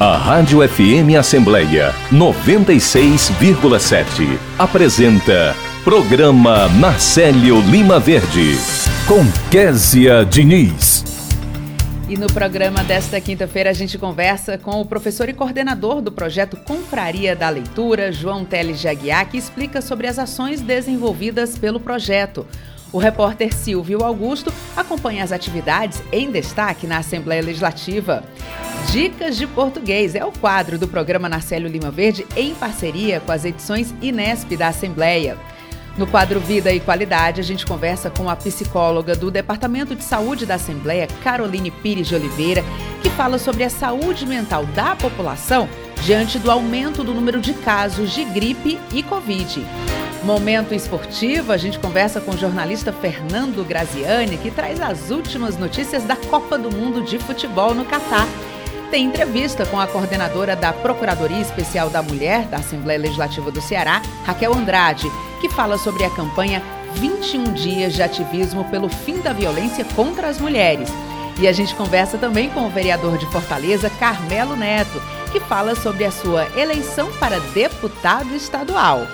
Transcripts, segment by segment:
A Rádio FM Assembleia 96,7 apresenta Programa Marcelo Lima Verde com Késia Diniz. E no programa desta quinta-feira a gente conversa com o professor e coordenador do projeto Confraria da Leitura, João Teles de Aguiar, que explica sobre as ações desenvolvidas pelo projeto. O repórter Silvio Augusto acompanha as atividades em destaque na Assembleia Legislativa. Dicas de Português é o quadro do programa Narcélio Lima Verde em parceria com as edições Inesp da Assembleia. No quadro Vida e Qualidade, a gente conversa com a psicóloga do Departamento de Saúde da Assembleia, Caroline Pires de Oliveira, que fala sobre a saúde mental da população diante do aumento do número de casos de gripe e Covid. Momento esportivo, a gente conversa com o jornalista Fernando Graziani, que traz as últimas notícias da Copa do Mundo de Futebol no Catar. Tem entrevista com a coordenadora da Procuradoria Especial da Mulher da Assembleia Legislativa do Ceará, Raquel Andrade, que fala sobre a campanha 21 Dias de Ativismo pelo Fim da Violência contra as Mulheres. E a gente conversa também com o vereador de Fortaleza, Carmelo Neto, que fala sobre a sua eleição para deputado estadual.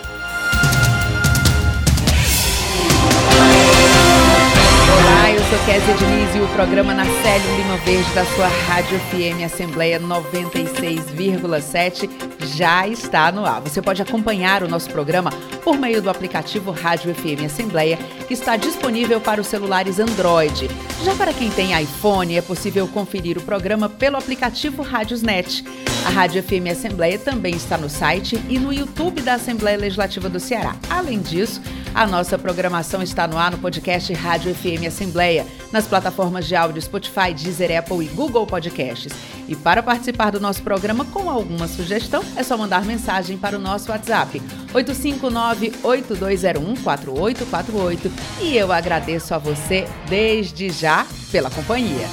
Olá, eu sou Kézia Diniz e o programa Na Célio Lima Verde da sua Rádio FM Assembleia 96,7 já está no ar. Você pode acompanhar o nosso programa por meio do aplicativo Rádio FM Assembleia, que está disponível para os celulares Android. Já para quem tem iPhone, é possível conferir o programa pelo aplicativo Rádiosnet. A Rádio FM Assembleia também está no site e no YouTube da Assembleia Legislativa do Ceará. Além disso, a nossa programação está no ar no podcast Rádio FM Assembleia, nas plataformas de áudio Spotify, Deezer, Apple e Google Podcasts. E para participar do nosso programa com alguma sugestão, é só mandar mensagem para o nosso WhatsApp 859-8201-4848. E eu agradeço a você desde já pela companhia.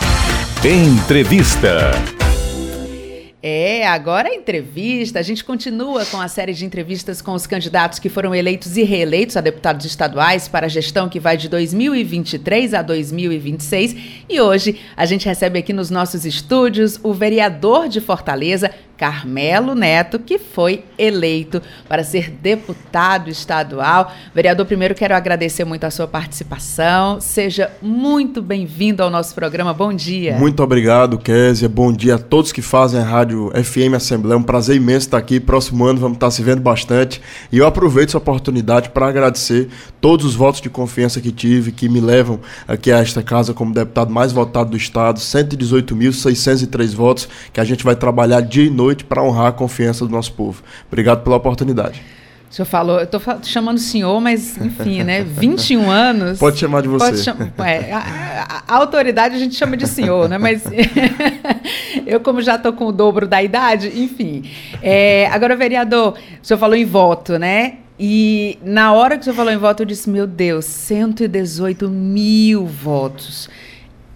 Entrevista. É, agora a entrevista. A gente continua com a série de entrevistas com os candidatos que foram eleitos e reeleitos a deputados estaduais para a gestão que vai de 2023 a 2026. E hoje a gente recebe aqui nos nossos estúdios o vereador de Fortaleza, Carmelo Neto, que foi eleito para ser deputado estadual. Vereador, primeiro quero agradecer muito a sua participação. Seja muito bem-vindo ao nosso programa. Bom dia. Muito obrigado, Késia. Bom dia a todos que fazem a Rádio FM Assembleia. É um prazer imenso estar aqui. Próximo ano vamos estar se vendo bastante. E eu aproveito essa oportunidade para agradecer todos os votos de confiança que tive, que me levam aqui a esta casa como deputado mais votado do Estado. 118.603 votos que a gente vai trabalhar dia e noite para honrar a confiança do nosso povo. Obrigado pela oportunidade. O senhor falou, eu estou chamando senhor, mas enfim, né? 21 anos. Pode chamar de você. Cham é, a, a, a, autoridade a gente chama de senhor, né? Mas eu, como já estou com o dobro da idade, enfim. É, agora, vereador, o senhor falou em voto, né? E na hora que o senhor falou em voto, eu disse: meu Deus, 118 mil votos.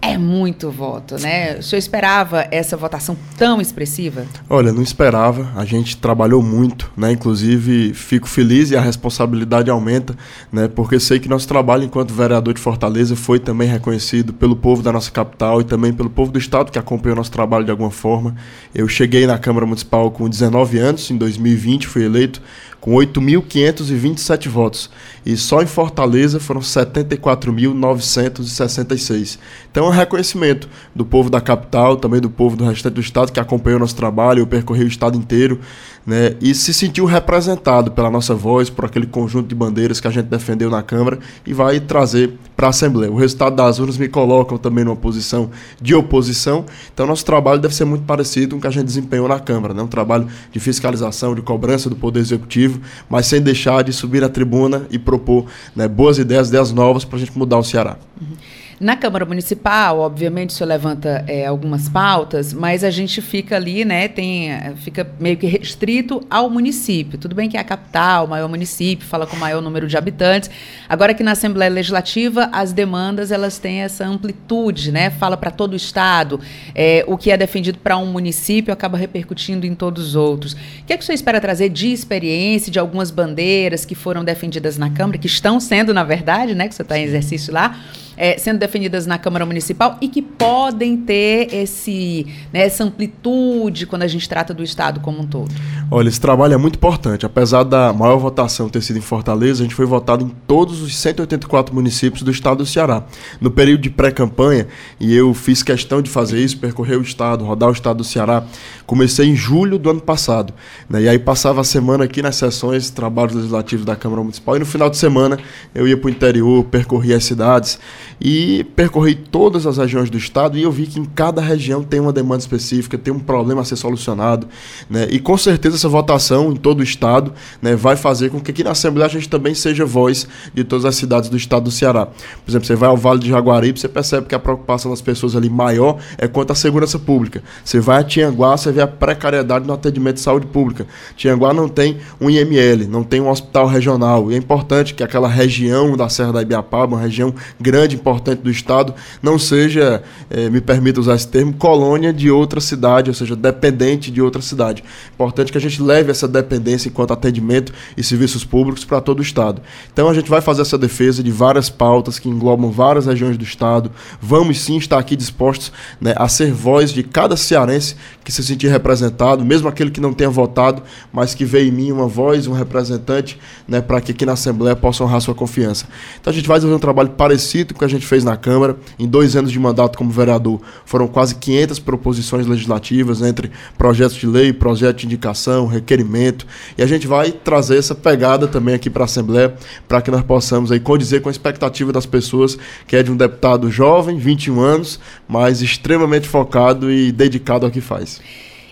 É muito voto, né? O senhor esperava essa votação tão expressiva? Olha, não esperava. A gente trabalhou muito, né? Inclusive, fico feliz e a responsabilidade aumenta, né? Porque sei que nosso trabalho enquanto vereador de Fortaleza foi também reconhecido pelo povo da nossa capital e também pelo povo do estado que acompanhou nosso trabalho de alguma forma. Eu cheguei na Câmara Municipal com 19 anos, em 2020 fui eleito com 8.527 votos. E só em Fortaleza foram 74.966. Então é um reconhecimento do povo da capital, também do povo do restante do estado que acompanhou nosso trabalho, eu percorri o estado inteiro, né? E se sentiu representado pela nossa voz, por aquele conjunto de bandeiras que a gente defendeu na Câmara e vai trazer para a Assembleia. O resultado das urnas me colocam também numa posição de oposição. Então nosso trabalho deve ser muito parecido com o que a gente desempenhou na Câmara, né? Um trabalho de fiscalização, de cobrança do Poder Executivo mas sem deixar de subir à tribuna e propor né, boas ideias, ideias novas para a gente mudar o Ceará. Uhum. Na Câmara Municipal, obviamente, o senhor levanta é, algumas pautas, mas a gente fica ali, né, tem, fica meio que restrito ao município. Tudo bem que é a capital, o maior município, fala com o maior número de habitantes. Agora que na Assembleia Legislativa, as demandas, elas têm essa amplitude, né, fala para todo o Estado. É, o que é defendido para um município acaba repercutindo em todos os outros. O que é que o senhor espera trazer de experiência, de algumas bandeiras que foram defendidas na Câmara, que estão sendo, na verdade, né, que o senhor está em exercício lá, é, sendo definidas na Câmara Municipal e que podem ter esse, né, essa amplitude quando a gente trata do Estado como um todo? Olha, esse trabalho é muito importante. Apesar da maior votação ter sido em Fortaleza, a gente foi votado em todos os 184 municípios do estado do Ceará. No período de pré-campanha, e eu fiz questão de fazer isso, percorrer o estado, rodar o estado do Ceará, comecei em julho do ano passado. Né? E aí passava a semana aqui nas sessões, trabalhos legislativos da Câmara Municipal, e no final de semana eu ia para o interior, percorria as cidades e percorri todas as regiões do estado e eu vi que em cada região tem uma demanda específica, tem um problema a ser solucionado. Né? E com certeza essa votação em todo o estado né, vai fazer com que aqui na Assembleia a gente também seja voz de todas as cidades do estado do Ceará. Por exemplo, você vai ao Vale de Jaguaribe, você percebe que a preocupação das pessoas ali maior é quanto à segurança pública. Você vai a Tianguá, você vê a precariedade no atendimento de saúde pública. Tianguá não tem um IML, não tem um hospital regional. E é importante que aquela região da Serra da Ibiapaba, uma região grande, importante do estado, não seja, eh, me permita usar esse termo, colônia de outra cidade, ou seja, dependente de outra cidade. Importante que a gente leve essa dependência enquanto atendimento e serviços públicos para todo o Estado. Então a gente vai fazer essa defesa de várias pautas que englobam várias regiões do Estado. Vamos sim estar aqui dispostos né, a ser voz de cada cearense que se sentir representado, mesmo aquele que não tenha votado, mas que vê em mim uma voz, um representante, né, para que aqui na Assembleia possa honrar sua confiança. Então a gente vai fazer um trabalho parecido com o que a gente fez na Câmara. Em dois anos de mandato como vereador, foram quase 500 proposições legislativas entre projetos de lei, projeto de indicação, requerimento. E a gente vai trazer essa pegada também aqui para a Assembleia, para que nós possamos aí condizer com a expectativa das pessoas, que é de um deputado jovem, 21 anos, mas extremamente focado e dedicado ao que faz.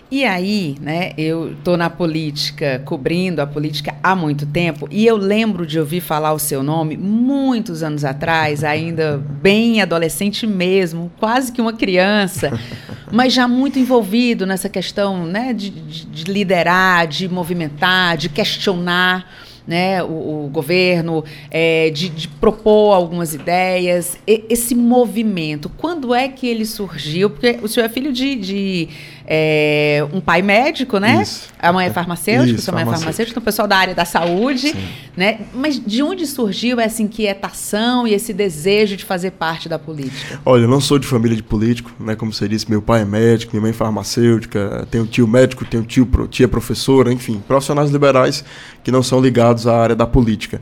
E aí, né, eu estou na política, cobrindo a política há muito tempo, e eu lembro de ouvir falar o seu nome muitos anos atrás, ainda bem adolescente mesmo, quase que uma criança, mas já muito envolvido nessa questão né, de, de, de liderar, de movimentar, de questionar né, o, o governo, é, de, de, propor algumas ideias. E, esse movimento, quando é que ele surgiu? Porque o senhor é filho de, de é, um pai médico, né? Isso. A mãe é farmacêutica, sua mãe é farmacêutica, então o pessoal da área da saúde, Sim. né? Mas de onde surgiu essa inquietação e esse desejo de fazer parte da política? Olha, eu não sou de família de político, né? Como você disse, meu pai é médico, minha mãe é farmacêutica, tenho tio médico, tenho tio, tia professora, enfim, profissionais liberais que não são ligados à área da política.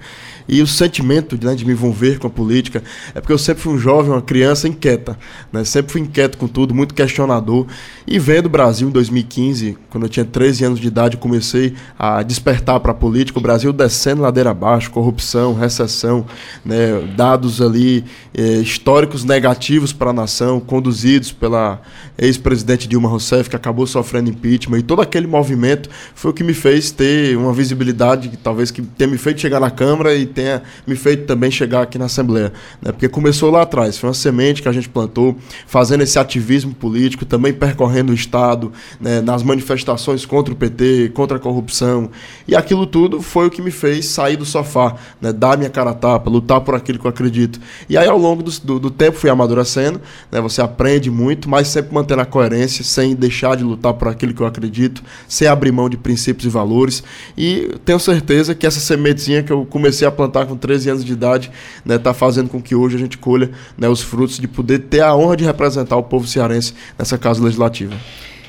E o sentimento né, de me envolver com a política é porque eu sempre fui um jovem, uma criança inquieta. Né? Sempre fui inquieto com tudo, muito questionador. E vendo o Brasil em 2015, quando eu tinha 13 anos de idade, comecei a despertar para a política. O Brasil descendo ladeira abaixo, corrupção, recessão, né? dados ali eh, históricos negativos para a nação, conduzidos pela ex-presidente Dilma Rousseff, que acabou sofrendo impeachment. E todo aquele movimento foi o que me fez ter uma visibilidade, que talvez que tenha me feito chegar na Câmara e tenha me feito também chegar aqui na Assembleia. Né? Porque começou lá atrás, foi uma semente que a gente plantou, fazendo esse ativismo político, também percorrendo o Estado, né? nas manifestações contra o PT, contra a corrupção. E aquilo tudo foi o que me fez sair do sofá, né? dar minha cara a tapa, lutar por aquilo que eu acredito. E aí, ao longo do, do, do tempo, fui amadurecendo, né? você aprende muito, mas sempre mantendo a coerência, sem deixar de lutar por aquilo que eu acredito, sem abrir mão de princípios e valores. E tenho certeza que essa sementezinha que eu comecei a plantar plantar com 13 anos de idade, né, tá fazendo com que hoje a gente colha né, os frutos de poder ter a honra de representar o povo cearense nessa casa legislativa.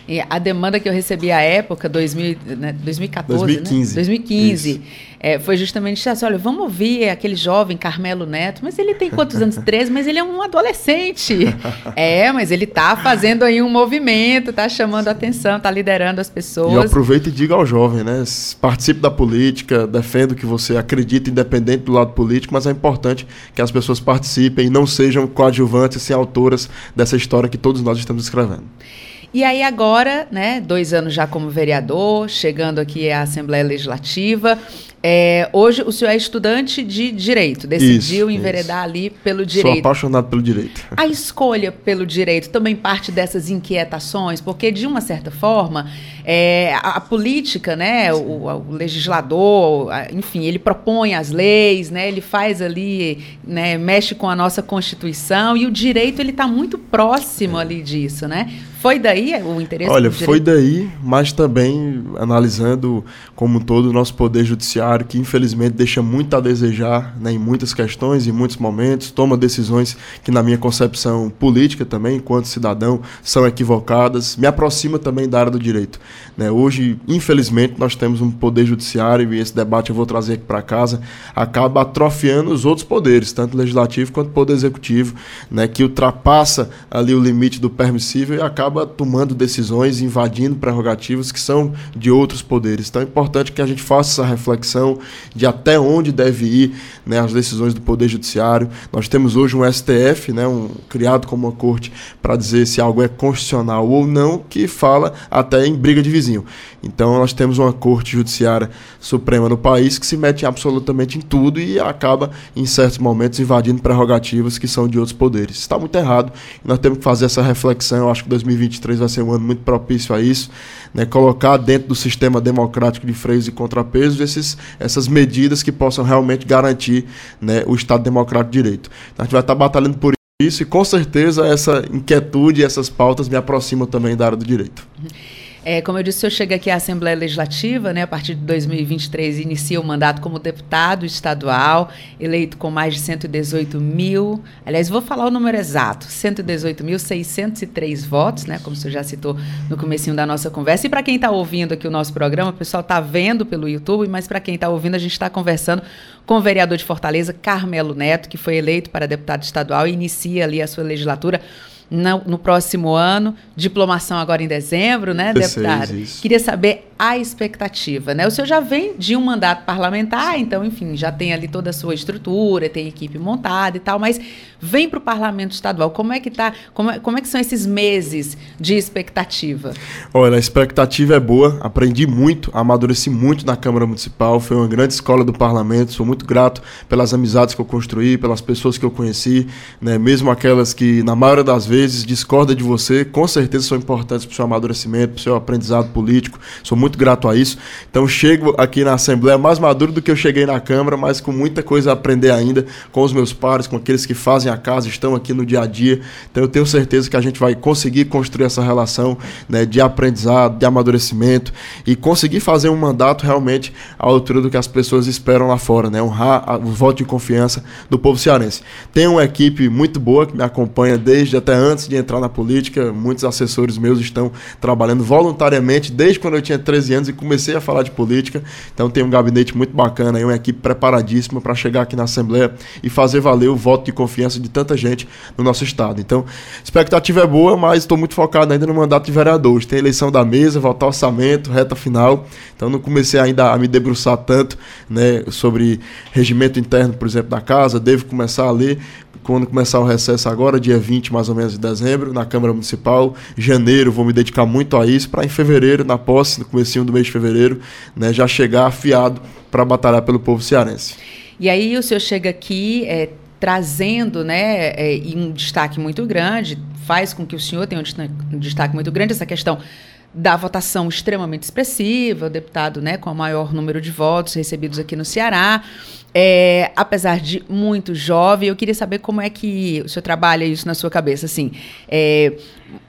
E a demanda que eu recebi à época, 2000, né, 2014, 2015, né? 2015 é, foi justamente assim, olha, vamos ouvir aquele jovem Carmelo Neto, mas ele tem quantos anos? 13, mas ele é um adolescente. é, mas ele está fazendo aí um movimento, está chamando a atenção, está liderando as pessoas. E eu aproveito e digo ao jovem, né? Participe da política, defenda o que você acredita, independente do lado político, mas é importante que as pessoas participem e não sejam coadjuvantes e autoras dessa história que todos nós estamos escrevendo. E aí agora, né, dois anos já como vereador, chegando aqui à Assembleia Legislativa, é, hoje o senhor é estudante de direito, decidiu isso, enveredar isso. ali pelo direito. Sou apaixonado pelo direito. A escolha pelo direito também parte dessas inquietações, porque de uma certa forma é, a, a, política, né, o, o, legislador, enfim, ele propõe as leis, né, ele faz ali, né, mexe com a nossa constituição e o direito ele está muito próximo é. ali disso, né? Foi daí o interesse? Olha, foi daí, mas também analisando como um todo o nosso poder judiciário, que infelizmente deixa muito a desejar né, em muitas questões, em muitos momentos, toma decisões que na minha concepção política também, enquanto cidadão, são equivocadas, me aproxima também da área do direito. Né? Hoje, infelizmente, nós temos um poder judiciário, e esse debate eu vou trazer aqui para casa, acaba atrofiando os outros poderes, tanto legislativo quanto poder executivo, né, que ultrapassa ali o limite do permissível e acaba acaba tomando decisões, invadindo prerrogativas que são de outros poderes. Então é importante que a gente faça essa reflexão de até onde deve ir né, as decisões do Poder Judiciário. Nós temos hoje um STF, né, um, criado como uma corte para dizer se algo é constitucional ou não, que fala até em briga de vizinho. Então nós temos uma corte judiciária suprema no país que se mete absolutamente em tudo e acaba, em certos momentos, invadindo prerrogativas que são de outros poderes. Está muito errado e nós temos que fazer essa reflexão. Eu acho que 2023 vai ser um ano muito propício a isso, né? colocar dentro do sistema democrático de freios e contrapesos esses, essas medidas que possam realmente garantir né, o Estado democrático de direito. Então, a gente vai estar batalhando por isso e com certeza essa inquietude, essas pautas me aproximam também da área do direito. É, como eu disse, eu chego aqui à Assembleia Legislativa, né, a partir de 2023, inicia o mandato como deputado estadual, eleito com mais de 118 mil, aliás, vou falar o número exato, 118.603 votos, né, como você já citou no comecinho da nossa conversa. E para quem está ouvindo aqui o nosso programa, o pessoal está vendo pelo YouTube, mas para quem está ouvindo, a gente está conversando com o vereador de Fortaleza, Carmelo Neto, que foi eleito para deputado estadual e inicia ali a sua legislatura no, no, próximo ano, diplomação agora em dezembro, né, 16, deputado? Isso. Queria saber a expectativa, né? O senhor já vem de um mandato parlamentar, então, enfim, já tem ali toda a sua estrutura, tem equipe montada e tal, mas vem para o parlamento estadual. Como é que tá? Como é, como é que são esses meses de expectativa? Olha, a expectativa é boa. Aprendi muito, amadureci muito na Câmara Municipal. Foi uma grande escola do parlamento. Sou muito grato pelas amizades que eu construí, pelas pessoas que eu conheci, né? Mesmo aquelas que na maioria das vezes discordam de você, com certeza são importantes para o seu amadurecimento, para o seu aprendizado político. Sou muito muito grato a isso. Então chego aqui na Assembleia mais maduro do que eu cheguei na Câmara, mas com muita coisa a aprender ainda com os meus pares, com aqueles que fazem a casa, estão aqui no dia a dia. Então eu tenho certeza que a gente vai conseguir construir essa relação né, de aprendizado, de amadurecimento e conseguir fazer um mandato realmente à altura do que as pessoas esperam lá fora, né? honrar o voto de confiança do povo cearense. Tenho uma equipe muito boa que me acompanha desde até antes de entrar na política. Muitos assessores meus estão trabalhando voluntariamente desde quando eu tinha 13 anos e comecei a falar de política. Então tem um gabinete muito bacana, uma equipe preparadíssima para chegar aqui na Assembleia e fazer valer o voto de confiança de tanta gente no nosso estado. Então, expectativa é boa, mas estou muito focado ainda no mandato de vereadores. Tem eleição da mesa, votar orçamento, reta final. Então não comecei ainda a me debruçar tanto né, sobre regimento interno, por exemplo, da casa. Devo começar a ler, quando começar o recesso agora, dia 20 mais ou menos de dezembro, na Câmara Municipal. Janeiro vou me dedicar muito a isso, para em fevereiro, na posse, no comecinho do mês de fevereiro, né, já chegar afiado para batalhar pelo povo cearense. E aí o senhor chega aqui é, trazendo né, é, um destaque muito grande, faz com que o senhor tenha um destaque muito grande essa questão da votação extremamente expressiva, o deputado né, com o maior número de votos recebidos aqui no Ceará. É, apesar de muito jovem, eu queria saber como é que o senhor trabalha isso na sua cabeça, assim, é,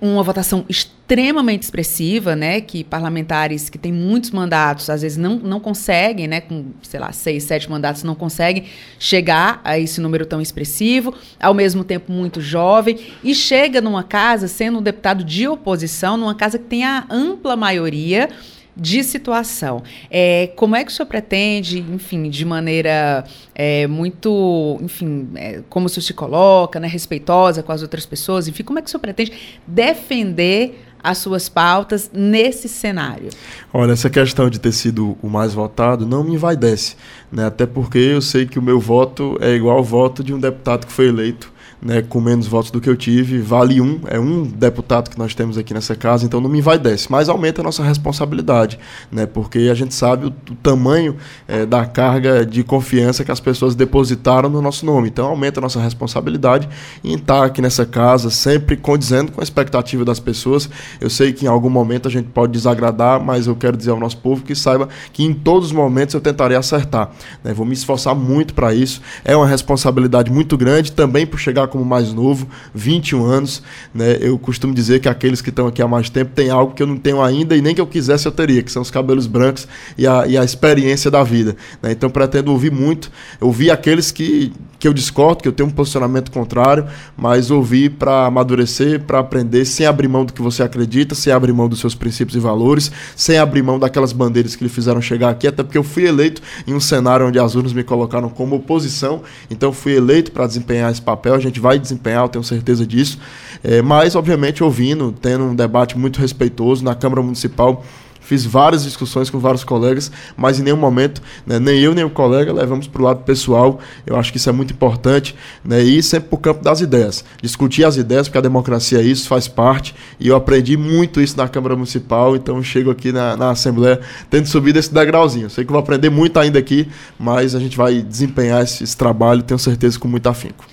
uma votação extremamente expressiva, né, que parlamentares que têm muitos mandatos, às vezes não, não conseguem, né, com, sei lá, seis, sete mandatos, não conseguem chegar a esse número tão expressivo, ao mesmo tempo muito jovem, e chega numa casa, sendo um deputado de oposição, numa casa que tem a ampla maioria, de situação. É, como é que o senhor pretende, enfim, de maneira é, muito, enfim, é, como o senhor se coloca, né, respeitosa com as outras pessoas, enfim, como é que o senhor pretende defender as suas pautas nesse cenário? Olha, essa questão de ter sido o mais votado não me envaidece, né? até porque eu sei que o meu voto é igual ao voto de um deputado que foi eleito né, com menos votos do que eu tive, vale um, é um deputado que nós temos aqui nessa casa, então não me vai desce, mas aumenta a nossa responsabilidade, né, porque a gente sabe o, o tamanho é, da carga de confiança que as pessoas depositaram no nosso nome, então aumenta a nossa responsabilidade em estar aqui nessa casa, sempre condizendo com a expectativa das pessoas. Eu sei que em algum momento a gente pode desagradar, mas eu quero dizer ao nosso povo que saiba que em todos os momentos eu tentarei acertar, né, vou me esforçar muito para isso, é uma responsabilidade muito grande também por chegar como mais novo, 21 anos. Né? Eu costumo dizer que aqueles que estão aqui há mais tempo têm algo que eu não tenho ainda e nem que eu quisesse eu teria, que são os cabelos brancos e a, e a experiência da vida. Né? Então pretendo ouvir muito, ouvir aqueles que, que eu discordo, que eu tenho um posicionamento contrário, mas ouvir para amadurecer, para aprender, sem abrir mão do que você acredita, sem abrir mão dos seus princípios e valores, sem abrir mão daquelas bandeiras que lhe fizeram chegar aqui, até porque eu fui eleito em um cenário onde as urnas me colocaram como oposição, então fui eleito para desempenhar esse papel, a gente vai desempenhar, eu tenho certeza disso, é, mas obviamente ouvindo, tendo um debate muito respeitoso na Câmara Municipal, fiz várias discussões com vários colegas, mas em nenhum momento, né, nem eu nem o colega levamos para o lado pessoal. Eu acho que isso é muito importante, né, e sempre para o campo das ideias. Discutir as ideias, porque a democracia é isso, faz parte, e eu aprendi muito isso na Câmara Municipal, então chego aqui na, na Assembleia tendo subido esse degrauzinho. Sei que vou aprender muito ainda aqui, mas a gente vai desempenhar esse, esse trabalho, tenho certeza, com muito afinco.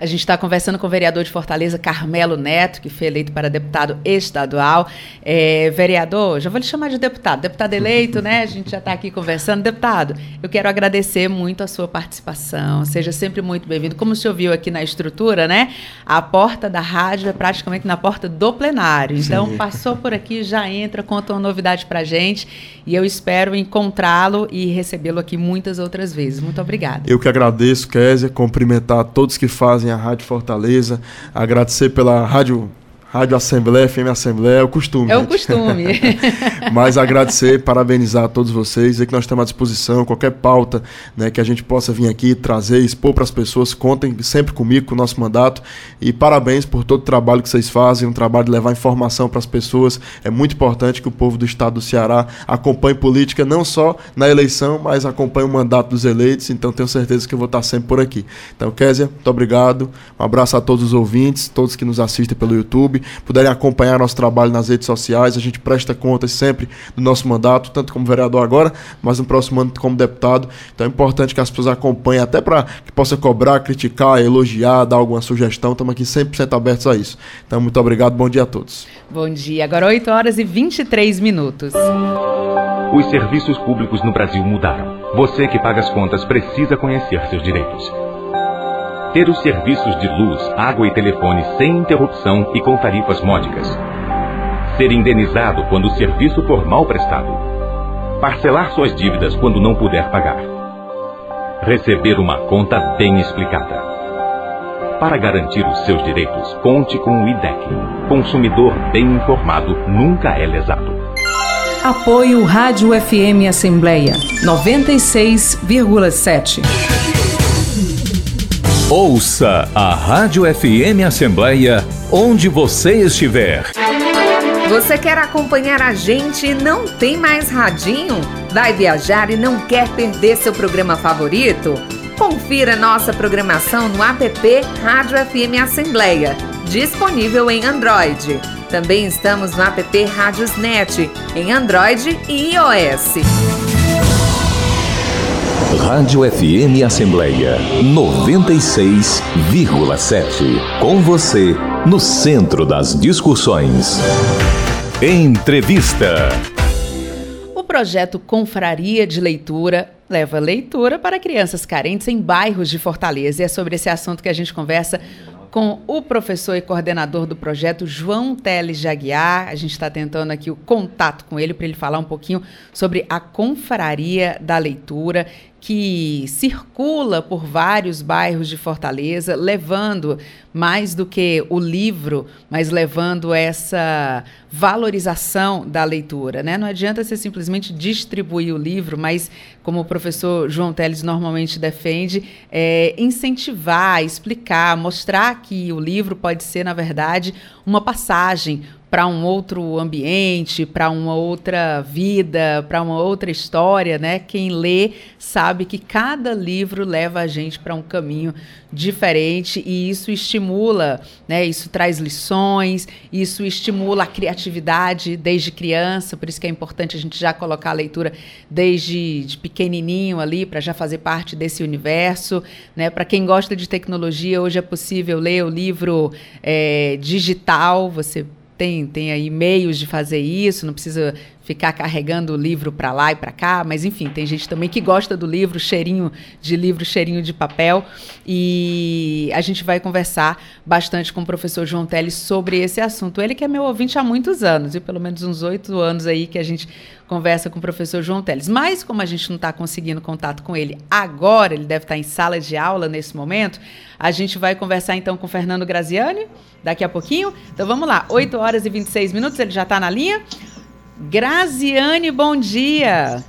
A gente está conversando com o vereador de Fortaleza, Carmelo Neto, que foi eleito para deputado estadual. É, vereador, já vou lhe chamar de deputado, deputado eleito, né? A gente já está aqui conversando. Deputado, eu quero agradecer muito a sua participação. Seja sempre muito bem-vindo. Como o senhor viu aqui na estrutura, né? A porta da rádio é praticamente na porta do plenário. Então, Sim. passou por aqui, já entra, conta uma novidade para a gente. E eu espero encontrá-lo e recebê-lo aqui muitas outras vezes. Muito obrigada. Eu que agradeço, Kézia, cumprimentar todos que fazem a Rádio Fortaleza, agradecer pela Rádio Rádio Assembleia, FM Assembleia, é o costume. É o costume. Mas agradecer, parabenizar a todos vocês, dizer que nós estamos à disposição, qualquer pauta né, que a gente possa vir aqui trazer, expor para as pessoas, contem sempre comigo, com o nosso mandato. E parabéns por todo o trabalho que vocês fazem, um trabalho de levar informação para as pessoas. É muito importante que o povo do estado do Ceará acompanhe política, não só na eleição, mas acompanhe o mandato dos eleitos. Então tenho certeza que eu vou estar sempre por aqui. Então, Késia, muito obrigado. Um abraço a todos os ouvintes, todos que nos assistem pelo YouTube puderem acompanhar nosso trabalho nas redes sociais. A gente presta contas sempre do nosso mandato, tanto como vereador agora, mas no próximo ano como deputado. Então é importante que as pessoas acompanhem, até para que possa cobrar, criticar, elogiar, dar alguma sugestão. Estamos aqui 100% abertos a isso. Então, muito obrigado, bom dia a todos. Bom dia. Agora 8 horas e 23 minutos. Os serviços públicos no Brasil mudaram. Você que paga as contas precisa conhecer seus direitos ter os serviços de luz, água e telefone sem interrupção e com tarifas módicas. Ser indenizado quando o serviço for mal prestado. Parcelar suas dívidas quando não puder pagar. Receber uma conta bem explicada. Para garantir os seus direitos, conte com o IDEC. Consumidor bem informado nunca é lesado. Apoio Rádio FM Assembleia 96,7. Ouça a Rádio FM Assembleia onde você estiver. Você quer acompanhar a gente e não tem mais radinho? Vai viajar e não quer perder seu programa favorito? Confira nossa programação no app Rádio FM Assembleia, disponível em Android. Também estamos no app Rádiosnet, em Android e iOS. Rádio FM Assembleia 96,7. Com você, no centro das discussões. Entrevista. O projeto Confraria de Leitura leva leitura para crianças carentes em bairros de Fortaleza. E é sobre esse assunto que a gente conversa com o professor e coordenador do projeto, João Teles Jaguiar. A gente está tentando aqui o contato com ele para ele falar um pouquinho sobre a Confraria da Leitura que circula por vários bairros de Fortaleza, levando mais do que o livro, mas levando essa valorização da leitura. Né? Não adianta você simplesmente distribuir o livro, mas, como o professor João Teles normalmente defende, é, incentivar, explicar, mostrar que o livro pode ser, na verdade, uma passagem, para um outro ambiente, para uma outra vida, para uma outra história, né? Quem lê sabe que cada livro leva a gente para um caminho diferente e isso estimula, né? Isso traz lições, isso estimula a criatividade desde criança, por isso que é importante a gente já colocar a leitura desde de pequenininho ali para já fazer parte desse universo, né? Para quem gosta de tecnologia, hoje é possível ler o livro é, digital, você tem, tem aí meios de fazer isso, não precisa ficar carregando o livro para lá e para cá, mas enfim, tem gente também que gosta do livro, cheirinho de livro, cheirinho de papel, e a gente vai conversar bastante com o professor João Teles sobre esse assunto. Ele que é meu ouvinte há muitos anos, e pelo menos uns oito anos aí que a gente conversa com o professor João Teles. Mas, como a gente não está conseguindo contato com ele agora, ele deve estar tá em sala de aula nesse momento, a gente vai conversar então com o Fernando Graziani daqui a pouquinho. Então vamos lá, 8 horas e 26 minutos, ele já está na linha. Graziane, bom dia.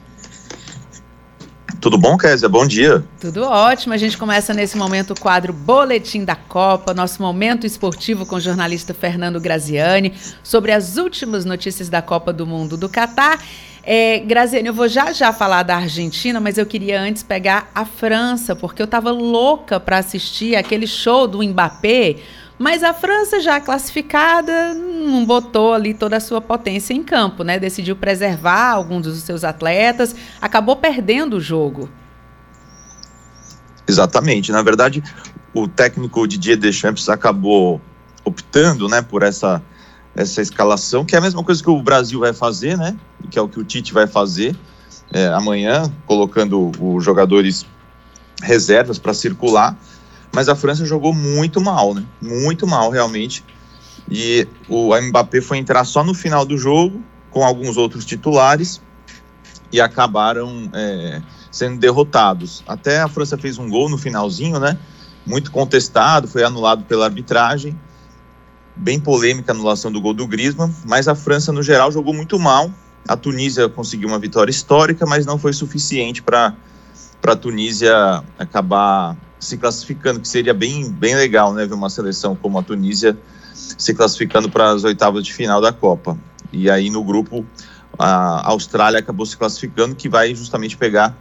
Tudo bom, Kézia? Bom dia. Tudo ótimo. A gente começa nesse momento o quadro Boletim da Copa, nosso momento esportivo com o jornalista Fernando Graziani, sobre as últimas notícias da Copa do Mundo do Catar. É, Graziane, eu vou já já falar da Argentina, mas eu queria antes pegar a França, porque eu estava louca para assistir aquele show do Mbappé mas a França, já classificada, não botou ali toda a sua potência em campo, né? Decidiu preservar alguns dos seus atletas, acabou perdendo o jogo. Exatamente. Na verdade, o técnico Didier Deschamps acabou optando, né, por essa essa escalação, que é a mesma coisa que o Brasil vai fazer, né? Que é o que o Tite vai fazer é, amanhã, colocando os jogadores reservas para circular mas a França jogou muito mal, né? Muito mal, realmente. E o Mbappé foi entrar só no final do jogo, com alguns outros titulares, e acabaram é, sendo derrotados. Até a França fez um gol no finalzinho, né? Muito contestado, foi anulado pela arbitragem. Bem polêmica a anulação do gol do Griezmann, mas a França, no geral, jogou muito mal. A Tunísia conseguiu uma vitória histórica, mas não foi suficiente para a Tunísia acabar se classificando, que seria bem, bem legal, né, ver uma seleção como a Tunísia se classificando para as oitavas de final da Copa. E aí no grupo a Austrália acabou se classificando, que vai justamente pegar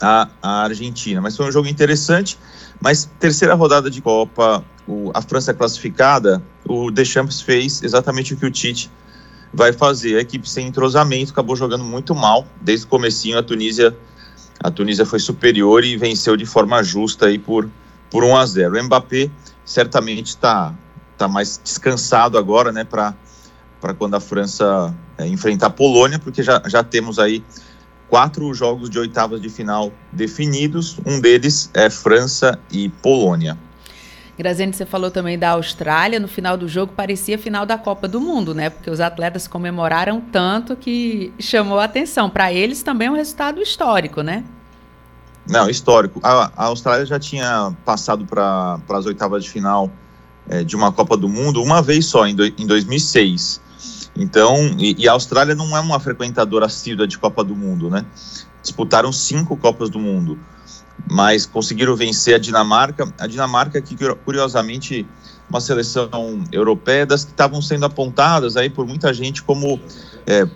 a, a Argentina. Mas foi um jogo interessante. Mas terceira rodada de Copa, o, a França classificada, o Deschamps fez exatamente o que o Tite vai fazer. A equipe sem entrosamento acabou jogando muito mal desde o comecinho. A Tunísia a Tunísia foi superior e venceu de forma justa aí por, por 1 a 0. O Mbappé certamente está tá mais descansado agora, né, para quando a França é, enfrentar a Polônia, porque já, já temos aí quatro jogos de oitavas de final definidos, um deles é França e Polônia. Graziane, você falou também da Austrália. No final do jogo parecia final da Copa do Mundo, né? Porque os atletas comemoraram tanto que chamou a atenção. Para eles também é um resultado histórico, né? Não, histórico. A, a Austrália já tinha passado para as oitavas de final é, de uma Copa do Mundo uma vez só, em, do, em 2006. Então, e, e, a Austrália não é uma frequentadora assídua de Copa do Mundo, né? Disputaram cinco Copas do Mundo mas conseguiram vencer a Dinamarca. A Dinamarca, que curiosamente, uma seleção europeia das que estavam sendo apontadas aí por muita gente como é,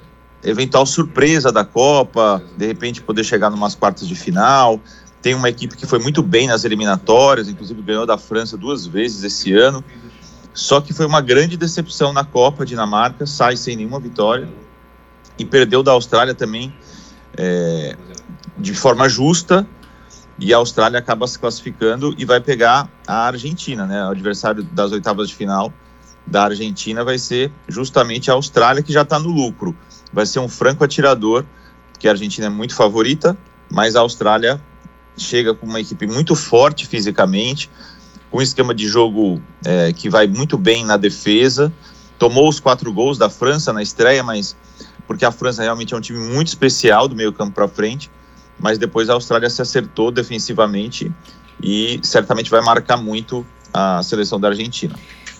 eventual surpresa da Copa, de repente poder chegar numas quartas de final. Tem uma equipe que foi muito bem nas eliminatórias, inclusive ganhou da França duas vezes esse ano. Só que foi uma grande decepção na Copa, Dinamarca sai sem nenhuma vitória e perdeu da Austrália também é, de forma justa e a Austrália acaba se classificando e vai pegar a Argentina, né? O adversário das oitavas de final da Argentina vai ser justamente a Austrália, que já está no lucro. Vai ser um franco atirador, que a Argentina é muito favorita, mas a Austrália chega com uma equipe muito forte fisicamente, com um esquema de jogo é, que vai muito bem na defesa. Tomou os quatro gols da França na estreia, mas porque a França realmente é um time muito especial do meio campo para frente mas depois a Austrália se acertou defensivamente e certamente vai marcar muito a seleção da Argentina.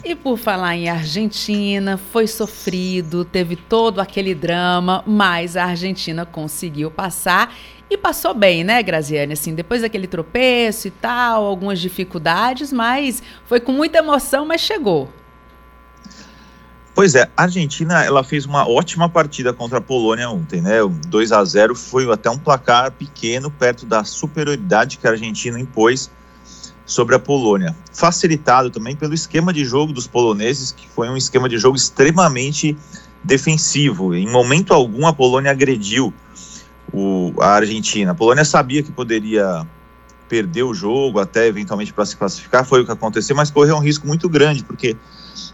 E por falar em Argentina, foi sofrido, teve todo aquele drama, mas a Argentina conseguiu passar e passou bem, né, Graziane? Assim, depois daquele tropeço e tal, algumas dificuldades, mas foi com muita emoção, mas chegou. Pois é, a Argentina ela fez uma ótima partida contra a Polônia ontem, né? 2 a 0 foi até um placar pequeno perto da superioridade que a Argentina impôs sobre a Polônia. Facilitado também pelo esquema de jogo dos poloneses, que foi um esquema de jogo extremamente defensivo. Em momento algum a Polônia agrediu o, a Argentina. A Polônia sabia que poderia perder o jogo até eventualmente para se classificar, foi o que aconteceu, mas correu um risco muito grande, porque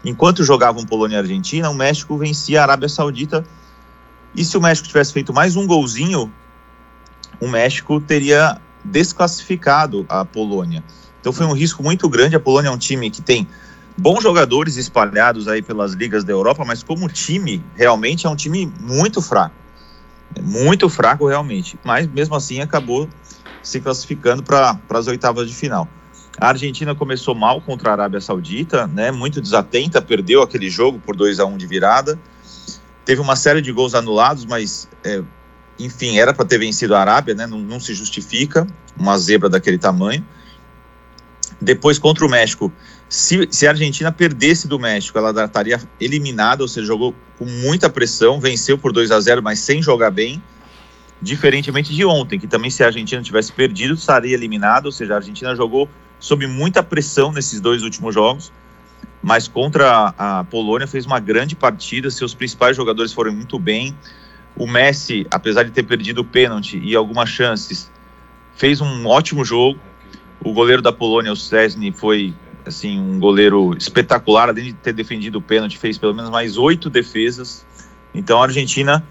Enquanto jogavam Polônia e Argentina, o México vencia a Arábia Saudita E se o México tivesse feito mais um golzinho, o México teria desclassificado a Polônia. Então foi um risco muito grande. A Polônia é um time que tem bons jogadores espalhados aí pelas ligas da Europa, mas como time, realmente é um time muito fraco. Muito fraco realmente. Mas mesmo assim acabou se classificando para as oitavas de final. A Argentina começou mal contra a Arábia Saudita, né? Muito desatenta, perdeu aquele jogo por 2 a 1 de virada. Teve uma série de gols anulados, mas é, enfim, era para ter vencido a Arábia, né? Não, não, se justifica uma zebra daquele tamanho. Depois contra o México, se, se a Argentina perdesse do México, ela estaria eliminada, ou seja, jogou com muita pressão, venceu por 2 a 0, mas sem jogar bem. Diferentemente de ontem, que também se a Argentina tivesse perdido, estaria eliminada, ou seja, a Argentina jogou sob muita pressão nesses dois últimos jogos, mas contra a Polônia fez uma grande partida, seus principais jogadores foram muito bem. O Messi, apesar de ter perdido o pênalti e algumas chances, fez um ótimo jogo. O goleiro da Polônia, o Cesny, foi assim um goleiro espetacular, além de ter defendido o pênalti, fez pelo menos mais oito defesas. Então a Argentina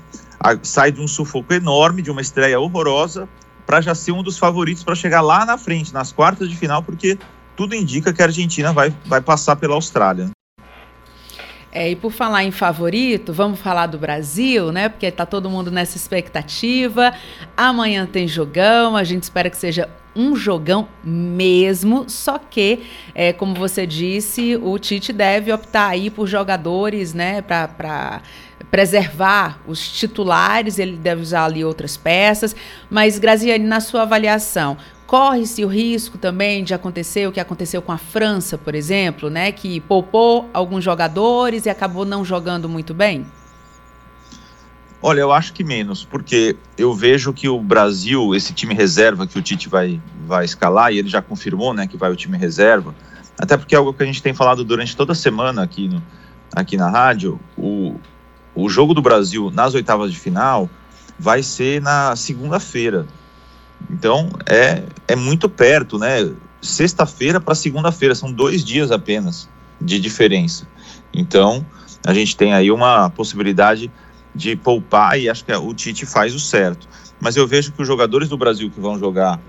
sai de um sufoco enorme, de uma estreia horrorosa, para já ser um dos favoritos para chegar lá na frente, nas quartas de final, porque tudo indica que a Argentina vai, vai passar pela Austrália. É, e por falar em favorito, vamos falar do Brasil, né? Porque tá todo mundo nessa expectativa. Amanhã tem jogão, a gente espera que seja um jogão mesmo, só que, é, como você disse, o Tite deve optar aí por jogadores, né, para preservar os titulares, ele deve usar ali outras peças, mas Graziani, na sua avaliação, corre-se o risco também de acontecer o que aconteceu com a França, por exemplo, né, que poupou alguns jogadores e acabou não jogando muito bem? Olha, eu acho que menos, porque eu vejo que o Brasil, esse time reserva que o Tite vai, vai escalar, e ele já confirmou né, que vai o time reserva, até porque é algo que a gente tem falado durante toda a semana aqui, no, aqui na rádio, o, o jogo do Brasil nas oitavas de final vai ser na segunda-feira. Então é, é muito perto, né? Sexta-feira para segunda-feira, são dois dias apenas de diferença. Então a gente tem aí uma possibilidade de poupar e acho que o Tite faz o certo. Mas eu vejo que os jogadores do Brasil que vão jogar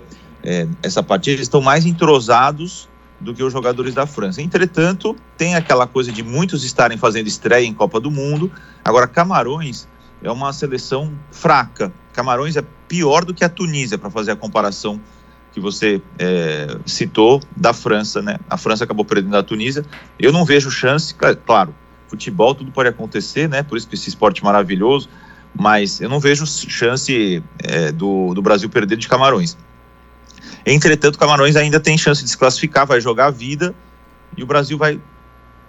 é, essa partida estão mais entrosados do que os jogadores da França. Entretanto, tem aquela coisa de muitos estarem fazendo estreia em Copa do Mundo. Agora, Camarões é uma seleção fraca. Camarões é pior do que a Tunísia, para fazer a comparação que você é, citou da França, né? A França acabou perdendo a Tunísia. Eu não vejo chance, claro, futebol tudo pode acontecer, né? Por isso que esse esporte maravilhoso, mas eu não vejo chance é, do, do Brasil perder de Camarões. Entretanto, Camarões ainda tem chance de se classificar, vai jogar a vida e o Brasil vai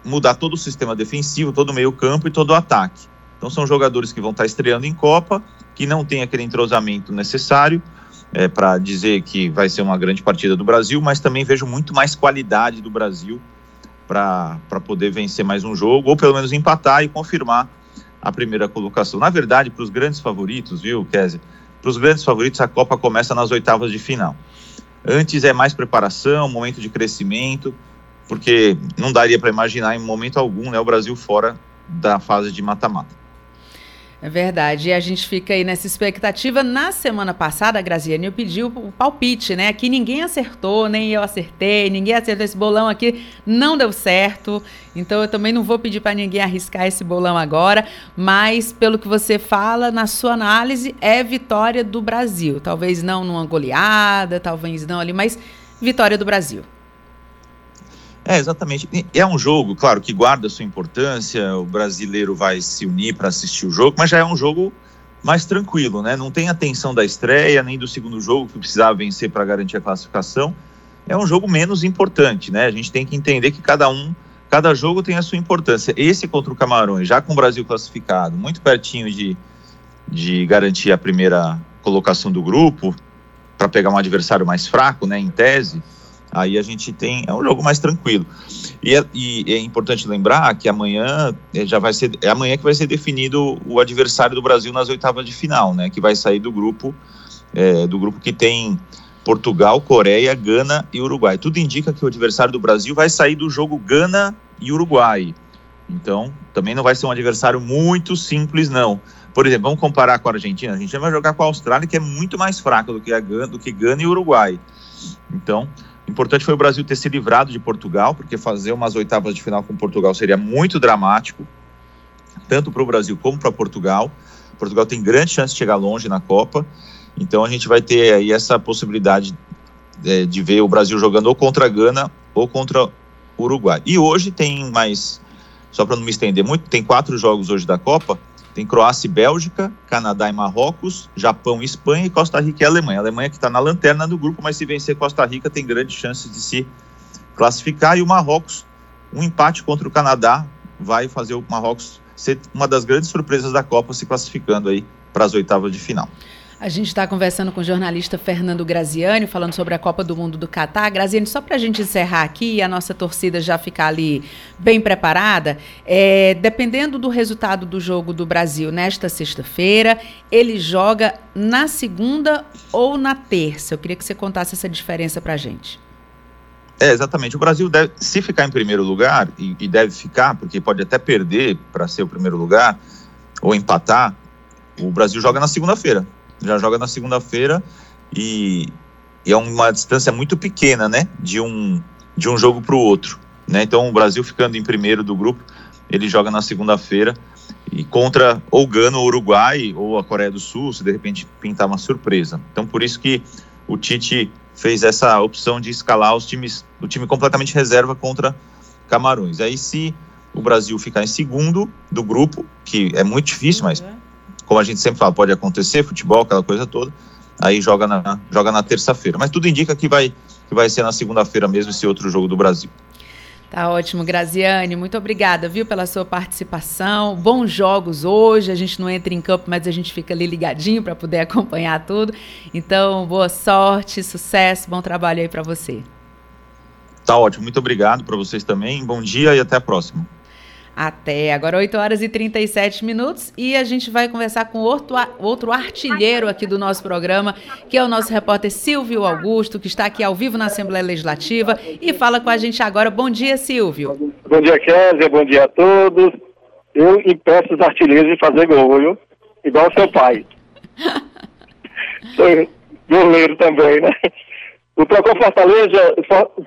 mudar todo o sistema defensivo, todo o meio-campo e todo o ataque. Então são jogadores que vão estar estreando em Copa, que não tem aquele entrosamento necessário é, para dizer que vai ser uma grande partida do Brasil, mas também vejo muito mais qualidade do Brasil para poder vencer mais um jogo, ou pelo menos empatar e confirmar a primeira colocação. Na verdade, para os grandes favoritos, viu, Kézia? Para os grandes favoritos, a Copa começa nas oitavas de final. Antes é mais preparação, momento de crescimento, porque não daria para imaginar em momento algum né, o Brasil fora da fase de mata-mata. É verdade. E a gente fica aí nessa expectativa. Na semana passada, a Graziane pediu o palpite, né? Aqui ninguém acertou, nem eu acertei, ninguém acertou esse bolão aqui, não deu certo. Então eu também não vou pedir para ninguém arriscar esse bolão agora, mas pelo que você fala, na sua análise, é vitória do Brasil. Talvez não numa goleada, talvez não ali, mas vitória do Brasil. É, exatamente. É um jogo, claro, que guarda sua importância, o brasileiro vai se unir para assistir o jogo, mas já é um jogo mais tranquilo, né? Não tem a tensão da estreia, nem do segundo jogo que precisava vencer para garantir a classificação. É um jogo menos importante, né? A gente tem que entender que cada um, cada jogo tem a sua importância. Esse contra o Camarões, já com o Brasil classificado, muito pertinho de, de garantir a primeira colocação do grupo, para pegar um adversário mais fraco, né, em tese Aí a gente tem é um jogo mais tranquilo. E é, e é importante lembrar que amanhã é, já vai ser é amanhã que vai ser definido o adversário do Brasil nas oitavas de final, né? Que vai sair do grupo é, do grupo que tem Portugal, Coreia, Gana e Uruguai. Tudo indica que o adversário do Brasil vai sair do jogo Gana e Uruguai. Então, também não vai ser um adversário muito simples, não. por exemplo, vamos comparar com a Argentina. A Argentina vai jogar com a Austrália, que é muito mais fraca do que a Gana, do que Gana e Uruguai. Então, importante foi o Brasil ter se livrado de Portugal, porque fazer umas oitavas de final com Portugal seria muito dramático, tanto para o Brasil como para Portugal. Portugal tem grande chance de chegar longe na Copa, então a gente vai ter aí essa possibilidade é, de ver o Brasil jogando ou contra a Gana ou contra o Uruguai. E hoje tem mais, só para não me estender muito, tem quatro jogos hoje da Copa. Tem Croácia e Bélgica, Canadá e Marrocos, Japão e Espanha e Costa Rica e Alemanha. A Alemanha que está na lanterna do grupo, mas se vencer Costa Rica tem grandes chances de se classificar. E o Marrocos, um empate contra o Canadá, vai fazer o Marrocos ser uma das grandes surpresas da Copa, se classificando aí para as oitavas de final. A gente está conversando com o jornalista Fernando Graziani, falando sobre a Copa do Mundo do Catar. Graziani, só para a gente encerrar aqui e a nossa torcida já ficar ali bem preparada, é, dependendo do resultado do jogo do Brasil nesta sexta-feira, ele joga na segunda ou na terça? Eu queria que você contasse essa diferença para a gente. É, exatamente. O Brasil deve, se ficar em primeiro lugar, e, e deve ficar, porque pode até perder para ser o primeiro lugar, ou empatar, o Brasil joga na segunda-feira já joga na segunda-feira e, e, é uma distância muito pequena, né, de um, de um jogo para o outro, né, então o Brasil ficando em primeiro do grupo, ele joga na segunda-feira e contra ou Gana, ou Uruguai, ou a Coreia do Sul, se de repente pintar uma surpresa. Então por isso que o Tite fez essa opção de escalar os times, o time completamente reserva contra Camarões. Aí se o Brasil ficar em segundo do grupo, que é muito difícil, mas uhum como a gente sempre fala, pode acontecer, futebol, aquela coisa toda, aí joga na, joga na terça-feira. Mas tudo indica que vai, que vai ser na segunda-feira mesmo esse outro jogo do Brasil. Tá ótimo, Graziane. Muito obrigada, viu, pela sua participação. Bons jogos hoje. A gente não entra em campo, mas a gente fica ali ligadinho para poder acompanhar tudo. Então, boa sorte, sucesso, bom trabalho aí para você. Tá ótimo. Muito obrigado para vocês também. Bom dia e até a próxima até agora 8 horas e 37 minutos e a gente vai conversar com outro, outro artilheiro aqui do nosso programa, que é o nosso repórter Silvio Augusto, que está aqui ao vivo na Assembleia Legislativa e fala com a gente agora. Bom dia, Silvio. Bom dia, Kézia, bom dia a todos. Eu impeço os artilheiros de fazer gol, viu? Igual seu pai. Sou goleiro também, né? O Procon Fortaleza,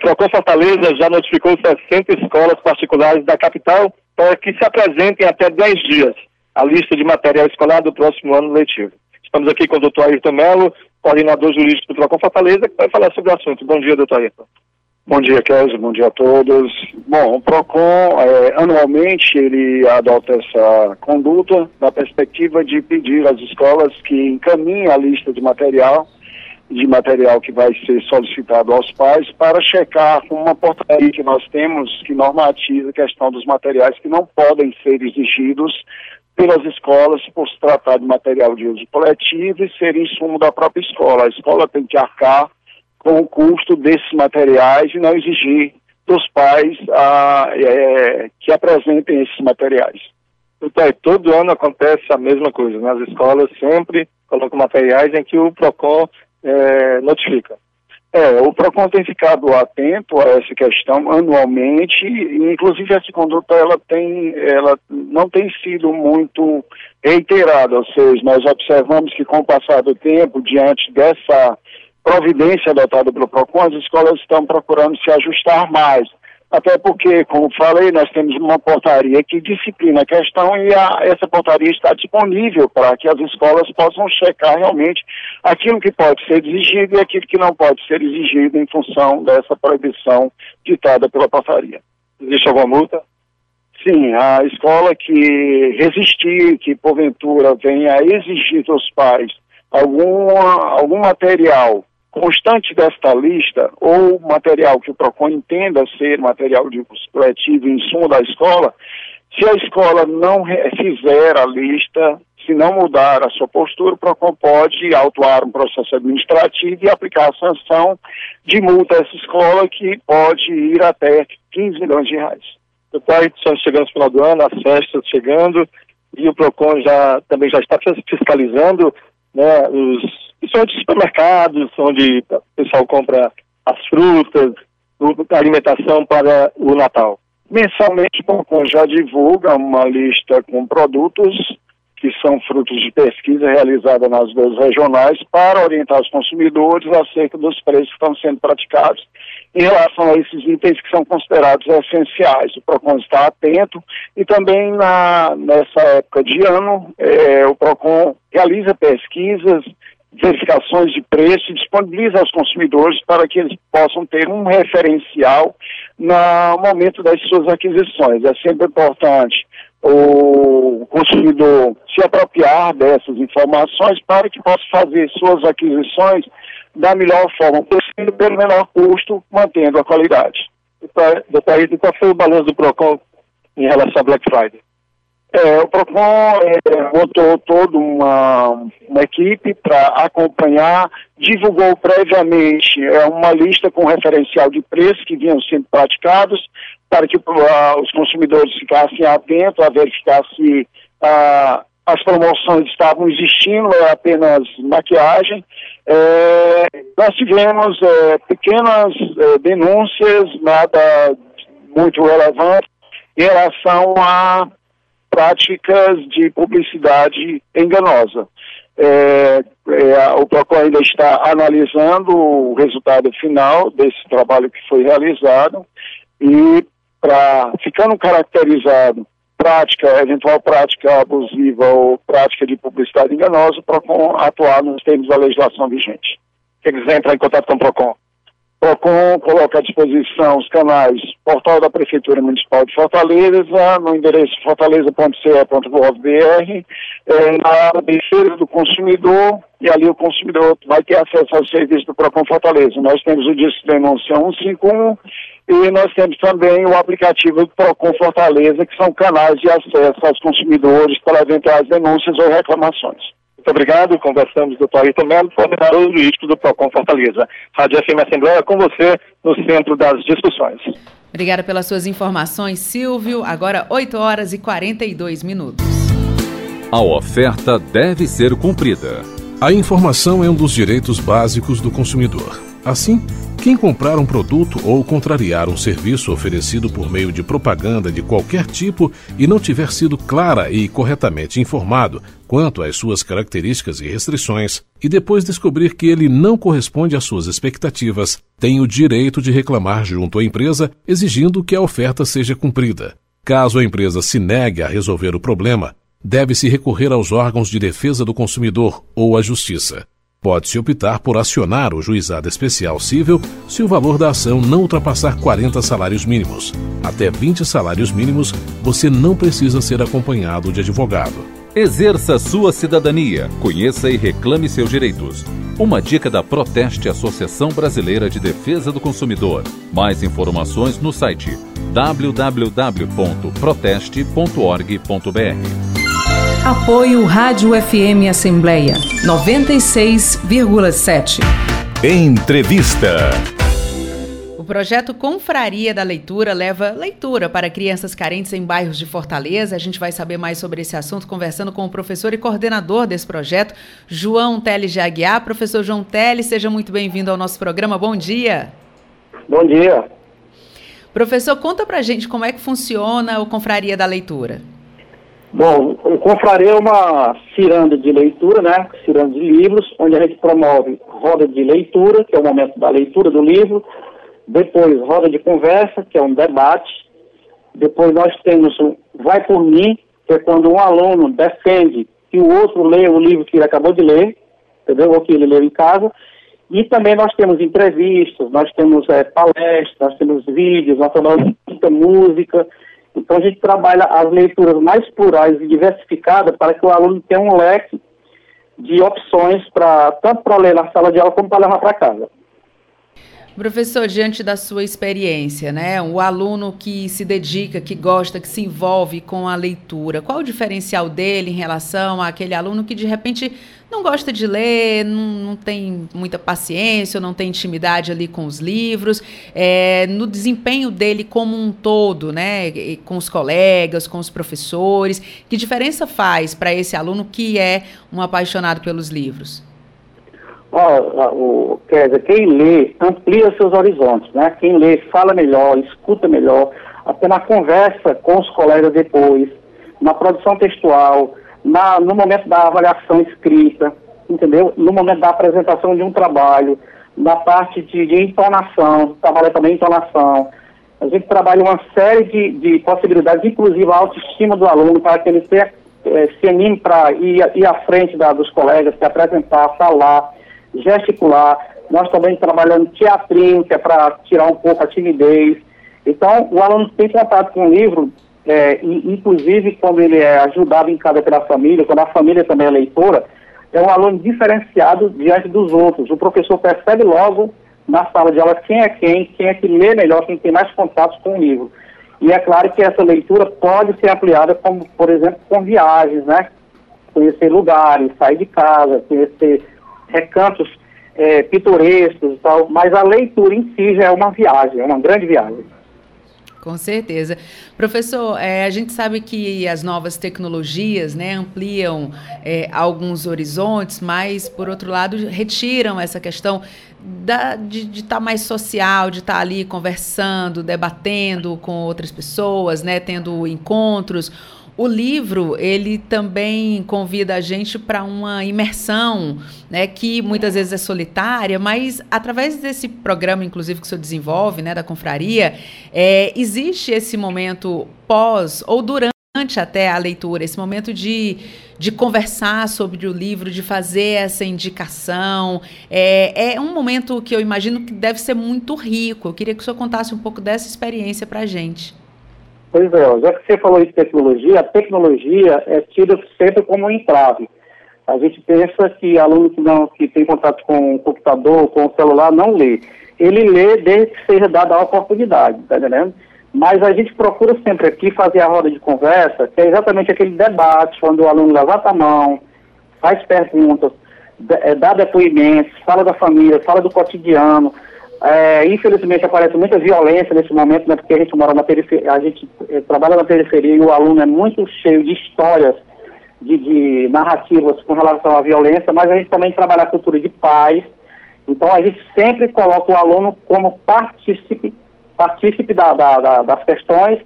Procon Fortaleza já notificou 60 escolas particulares da capital para que se apresentem até 10 dias a lista de material escolar do próximo ano letivo. Estamos aqui com o doutor Ayrton Melo, coordenador jurídico do Procon Fortaleza, que vai falar sobre o assunto. Bom dia, doutor Ayrton. Bom dia, Kézio, bom dia a todos. Bom, o PROCON, é, anualmente, ele adota essa conduta na perspectiva de pedir às escolas que encaminhem a lista de material de material que vai ser solicitado aos pais para checar uma portaria que nós temos que normatiza a questão dos materiais que não podem ser exigidos pelas escolas por se tratar de material de uso coletivo e ser insumo da própria escola. A escola tem que arcar com o custo desses materiais e não exigir dos pais a, é, que apresentem esses materiais. Então, todo ano acontece a mesma coisa. Nas escolas sempre colocam materiais em que o PROCON é, notifica. É, o PROCON tem ficado atento a essa questão anualmente, inclusive essa conduta ela tem, ela não tem sido muito reiterada, ou seja, nós observamos que com o passar do tempo, diante dessa providência adotada pelo PROCON, as escolas estão procurando se ajustar mais até porque, como falei, nós temos uma portaria que disciplina a questão e a, essa portaria está disponível para que as escolas possam checar realmente aquilo que pode ser exigido e aquilo que não pode ser exigido em função dessa proibição ditada pela portaria. Existe alguma multa? Sim, a escola que resistir, que porventura venha a exigir dos pais alguma, algum material constante desta lista, ou material que o PROCON entenda ser material de uso coletivo em suma da escola, se a escola não fizer a lista, se não mudar a sua postura, o PROCON pode autuar um processo administrativo e aplicar a sanção de multa a essa escola, que pode ir até 15 milhões de reais. O pai, estamos chegando no final do ano, as festas chegando, e o PROCON já, também já está fiscalizando né, os são de supermercados, onde o pessoal compra as frutas, alimentação para o Natal. Mensalmente, o PROCON já divulga uma lista com produtos que são frutos de pesquisa realizada nas duas regionais para orientar os consumidores acerca dos preços que estão sendo praticados em relação a esses itens que são considerados essenciais. O PROCON está atento e também na, nessa época de ano, é, o PROCON realiza pesquisas, verificações de preço e disponibiliza aos consumidores para que eles possam ter um referencial no momento das suas aquisições. É sempre importante o consumidor se apropriar dessas informações para que possa fazer suas aquisições da melhor forma possível, pelo menor custo, mantendo a qualidade. Doutor qual foi o balanço do PROCON em relação a Black Friday? É, o PROCON é, montou toda uma, uma equipe para acompanhar, divulgou previamente é, uma lista com referencial de preços que vinham sendo praticados, para que uh, os consumidores ficassem atentos a verificar se uh, as promoções estavam existindo, é apenas maquiagem. É, nós tivemos é, pequenas é, denúncias, nada muito relevante, em relação a práticas de publicidade enganosa. É, é, o PROCON ainda está analisando o resultado final desse trabalho que foi realizado e para ficando caracterizado prática, eventual prática abusiva ou prática de publicidade enganosa, o PROCON atuar nos termos da legislação vigente. Quem quiser entrar em contato com o PROCON. PROCON coloca à disposição os canais Portal da Prefeitura Municipal de Fortaleza, no endereço fortaleza.ce.gov.br, é, na defesa do consumidor, e ali o consumidor vai ter acesso ao serviço do PROCON Fortaleza. Nós temos o Disco Denúncia 151 e nós temos também o aplicativo do Procon Fortaleza, que são canais de acesso aos consumidores para eventuais denúncias ou reclamações. Muito obrigado. Conversamos com o Dr. Ayrton Melo, coordenador jurídico do Procon Fortaleza. Rádio FM Assembleia com você no centro das discussões. Obrigada pelas suas informações, Silvio. Agora 8 horas e 42 minutos. A oferta deve ser cumprida. A informação é um dos direitos básicos do consumidor. Assim, quem comprar um produto ou contrariar um serviço oferecido por meio de propaganda de qualquer tipo e não tiver sido clara e corretamente informado quanto às suas características e restrições, e depois descobrir que ele não corresponde às suas expectativas, tem o direito de reclamar junto à empresa, exigindo que a oferta seja cumprida. Caso a empresa se negue a resolver o problema, deve-se recorrer aos órgãos de defesa do consumidor ou à justiça. Pode-se optar por acionar o juizado especial civil se o valor da ação não ultrapassar 40 salários mínimos. Até 20 salários mínimos, você não precisa ser acompanhado de advogado. Exerça sua cidadania, conheça e reclame seus direitos. Uma dica da Proteste Associação Brasileira de Defesa do Consumidor. Mais informações no site www.proteste.org.br. Apoio Rádio FM Assembleia 96,7. Entrevista. O projeto Confraria da Leitura leva leitura para crianças carentes em bairros de Fortaleza. A gente vai saber mais sobre esse assunto conversando com o professor e coordenador desse projeto, João Teles de Aguiar. Professor João Teles, seja muito bem-vindo ao nosso programa. Bom dia. Bom dia. Professor, conta pra gente como é que funciona o Confraria da Leitura. Bom, o Confraria é uma ciranda de leitura, né? Ciranda de livros, onde a gente promove roda de leitura, que é o momento da leitura do livro, depois roda de conversa, que é um debate, depois nós temos o Vai por mim, que é quando um aluno defende que o outro lê o livro que ele acabou de ler, entendeu? Ou que ele leu em casa. E também nós temos entrevistas, nós temos é, palestras, nós temos vídeos, nós temos música, então a gente trabalha as leituras mais plurais e diversificadas para que o aluno tenha um leque de opções para tanto para ler na sala de aula como para levar para casa. Professor, diante da sua experiência, né, o aluno que se dedica, que gosta, que se envolve com a leitura, qual o diferencial dele em relação àquele aluno que de repente não gosta de ler, não, não tem muita paciência, não tem intimidade ali com os livros, é, no desempenho dele como um todo, né, com os colegas, com os professores, que diferença faz para esse aluno que é um apaixonado pelos livros? O, quer dizer, quem lê amplia seus horizontes, né? Quem lê fala melhor, escuta melhor, até na conversa com os colegas depois, na produção textual, na, no momento da avaliação escrita, entendeu? No momento da apresentação de um trabalho, na parte de, de entonação, trabalha também entonação. A gente trabalha uma série de, de possibilidades, inclusive a autoestima do aluno, para que ele tenha, eh, se anime para ir, ir à frente da, dos colegas, se apresentar, falar, gesticular. Nós também trabalhamos teatrinho, que é para tirar um pouco a timidez. Então, o aluno tem contato com o livro, é, inclusive quando ele é ajudado em casa pela família, quando a família também é leitora, é um aluno diferenciado diante dos outros. O professor percebe logo na sala de aula quem é quem, quem é que lê melhor, quem tem mais contatos com o livro. E é claro que essa leitura pode ser ampliada, como, por exemplo, com viagens, né? Conhecer lugares, sair de casa, conhecer recantos é, pitorescos e tal, mas a leitura em si já é uma viagem, é uma grande viagem. Com certeza. Professor, é, a gente sabe que as novas tecnologias né, ampliam é, alguns horizontes, mas, por outro lado, retiram essa questão da, de estar tá mais social, de estar tá ali conversando, debatendo com outras pessoas, né, tendo encontros. O livro, ele também convida a gente para uma imersão, né, que muitas vezes é solitária, mas através desse programa, inclusive, que o senhor desenvolve, né, da confraria, é, existe esse momento pós ou durante até a leitura, esse momento de, de conversar sobre o livro, de fazer essa indicação. É, é um momento que eu imagino que deve ser muito rico. Eu queria que o senhor contasse um pouco dessa experiência para a gente. Pois é, já que você falou de tecnologia, a tecnologia é tida sempre como um entrave. A gente pensa que aluno que, não, que tem contato com o computador, com o celular, não lê. Ele lê desde que seja dada a oportunidade, tá entendendo? Mas a gente procura sempre aqui fazer a roda de conversa, que é exatamente aquele debate, quando o aluno levanta a mão, faz perguntas, é, dá depoimentos, fala da família, fala do cotidiano, é, infelizmente aparece muita violência nesse momento, né, porque a gente mora na periferia, a gente é, trabalha na periferia e o aluno é muito cheio de histórias, de, de, narrativas com relação à violência, mas a gente também trabalha a cultura de paz. Então a gente sempre coloca o aluno como partícipe, partícipe da, da, da, das questões,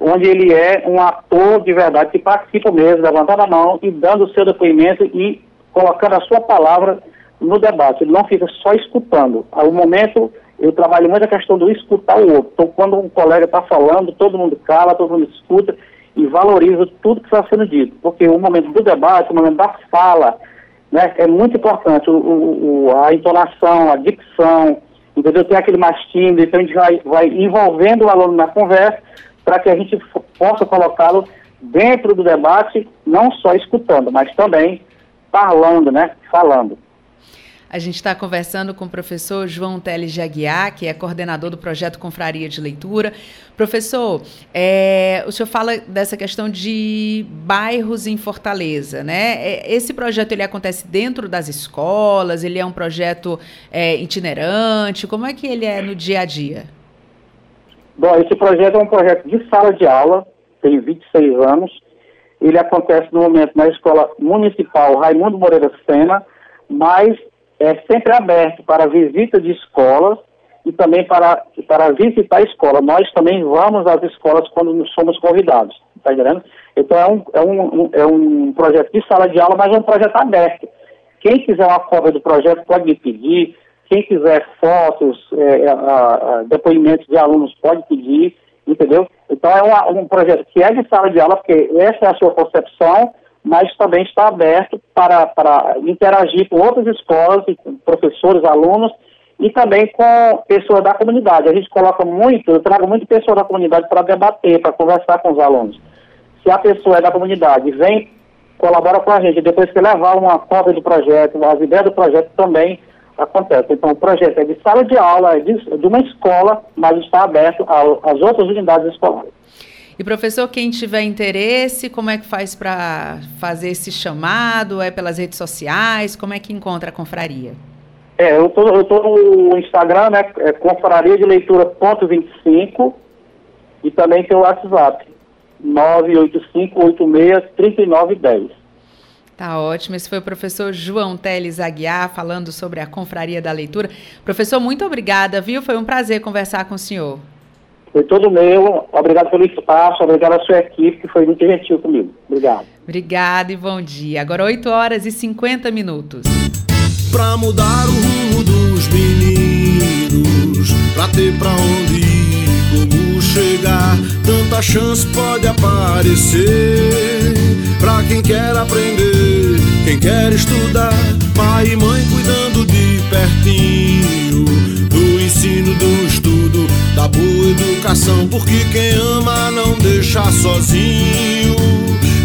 onde ele é um ator de verdade que participa mesmo, levantando a mão e dando o seu depoimento e colocando a sua palavra no debate, ele não fica só escutando. Ao momento, eu trabalho muito a questão do escutar o outro. Então, quando um colega está falando, todo mundo cala, todo mundo escuta e valoriza tudo que está sendo dito. Porque o momento do debate, o momento da fala, né, é muito importante. O, o, a entonação, a dicção, entendeu? Tem aquele mais então a gente vai, vai envolvendo o aluno na conversa para que a gente possa colocá-lo dentro do debate, não só escutando, mas também falando, né? Falando. A gente está conversando com o professor João Teles de Aguiar, que é coordenador do projeto Confraria de Leitura. Professor, é, o senhor fala dessa questão de bairros em Fortaleza, né? É, esse projeto ele acontece dentro das escolas, ele é um projeto é, itinerante, como é que ele é no dia a dia? Bom, esse projeto é um projeto de sala de aula, tem 26 anos. Ele acontece no momento na Escola Municipal Raimundo Moreira Sena, mas é sempre aberto para visita de escolas e também para, para visitar a escola. Nós também vamos às escolas quando somos convidados, está entendendo? Então é um, é, um, é um projeto de sala de aula, mas é um projeto aberto. Quem quiser uma cópia do projeto pode me pedir, quem quiser fotos, é, a, a, depoimentos de alunos pode pedir, entendeu? Então é uma, um projeto que é de sala de aula, porque essa é a sua concepção, mas também está aberto para, para interagir com outras escolas, professores, alunos e também com pessoas da comunidade. A gente coloca muito, eu trago muito pessoas da comunidade para debater, para conversar com os alunos. Se a pessoa é da comunidade vem, colabora com a gente, depois que levar uma cópia do projeto, as ideias do projeto também acontece. Então, o projeto é de sala de aula, é de, de uma escola, mas está aberto às outras unidades escolares. E professor, quem tiver interesse, como é que faz para fazer esse chamado? É pelas redes sociais? Como é que encontra a confraria? É, eu tô, eu tô no Instagram, né? É confraria de leitura ponto 25 e também tem o WhatsApp 985863910. Tá ótimo. Esse foi o professor João Teles Aguiar falando sobre a Confraria da Leitura. Professor, muito obrigada, viu? Foi um prazer conversar com o senhor. Foi todo meu. Obrigado pelo espaço, obrigado à sua equipe, que foi muito gentil comigo. Obrigado. Obrigada e bom dia. Agora 8 horas e 50 minutos. Pra mudar o rumo dos meninos, pra ter pra onde ir, como chegar, tanta chance pode aparecer. Pra quem quer aprender, quem quer estudar, pai e mãe cuidando de pertinho do ensino, do estudo, da boa educação, porque quem ama não deixa sozinho.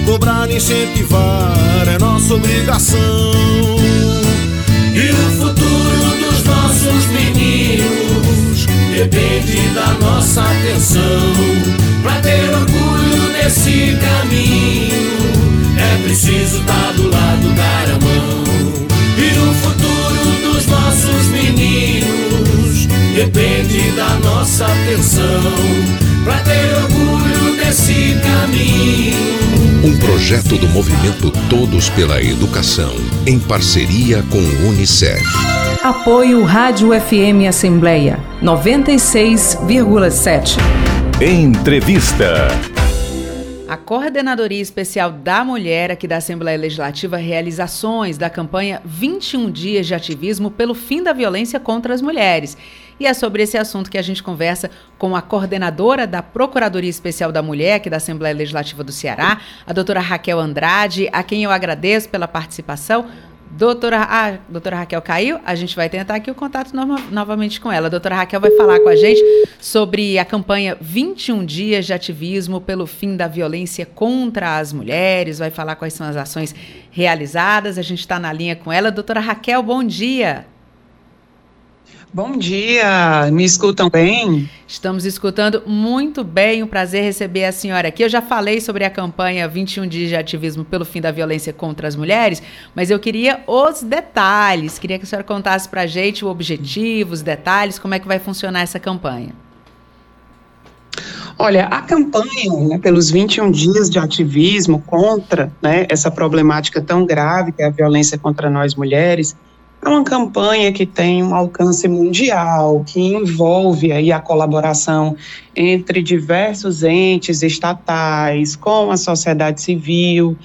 Cobrar incentivar é nossa obrigação. E o futuro dos nossos meninos depende da nossa atenção. Pra ter orgulho desse caminho, é preciso estar tá do lado, nossa atenção. Pra ter orgulho desse caminho. Um projeto do movimento Todos pela Educação, em parceria com o Unicef. Apoio Rádio FM Assembleia 96,7. Entrevista. A Coordenadoria Especial da Mulher aqui da Assembleia Legislativa realiza ações da campanha 21 Dias de Ativismo pelo Fim da Violência contra as Mulheres. E é sobre esse assunto que a gente conversa com a coordenadora da Procuradoria Especial da Mulher, aqui da Assembleia Legislativa do Ceará, a doutora Raquel Andrade, a quem eu agradeço pela participação. Doutora, ah, doutora Raquel caiu, a gente vai tentar aqui o contato no, novamente com ela. A doutora Raquel vai falar com a gente sobre a campanha 21 Dias de Ativismo pelo Fim da Violência contra as Mulheres, vai falar quais são as ações realizadas. A gente está na linha com ela. Doutora Raquel, bom dia. Bom dia, me escutam bem? Estamos escutando muito bem, um prazer receber a senhora aqui. Eu já falei sobre a campanha 21 dias de ativismo pelo fim da violência contra as mulheres, mas eu queria os detalhes, queria que a senhora contasse para a gente o objetivo, os detalhes, como é que vai funcionar essa campanha. Olha, a campanha né, pelos 21 dias de ativismo contra né, essa problemática tão grave que é a violência contra nós mulheres, é uma campanha que tem um alcance mundial, que envolve aí a colaboração entre diversos entes estatais, com a sociedade civil.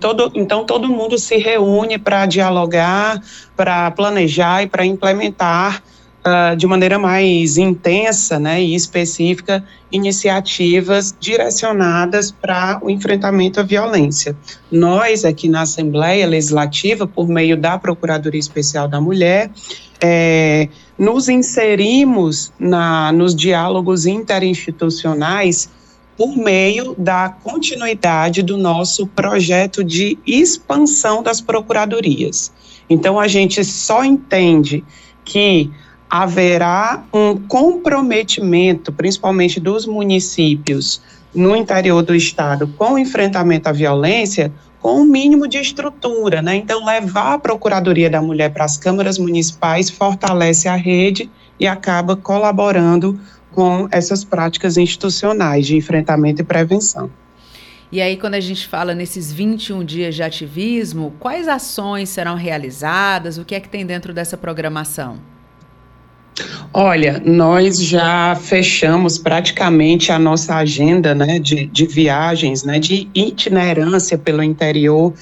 Todo, então, todo mundo se reúne para dialogar, para planejar e para implementar uh, de maneira mais intensa né, e específica iniciativas direcionadas para o enfrentamento à violência. Nós, aqui na Assembleia Legislativa, por meio da Procuradoria Especial da Mulher, é, nos inserimos na, nos diálogos interinstitucionais por meio da continuidade do nosso projeto de expansão das procuradorias. Então, a gente só entende que haverá um comprometimento, principalmente dos municípios no interior do estado, com o enfrentamento à violência, com o um mínimo de estrutura, né? Então, levar a Procuradoria da Mulher para as câmaras municipais fortalece a rede e acaba colaborando com essas práticas institucionais de enfrentamento e prevenção. E aí, quando a gente fala nesses 21 dias de ativismo, quais ações serão realizadas? O que é que tem dentro dessa programação? Olha, nós já fechamos praticamente a nossa agenda né, de, de viagens, né, de itinerância pelo interior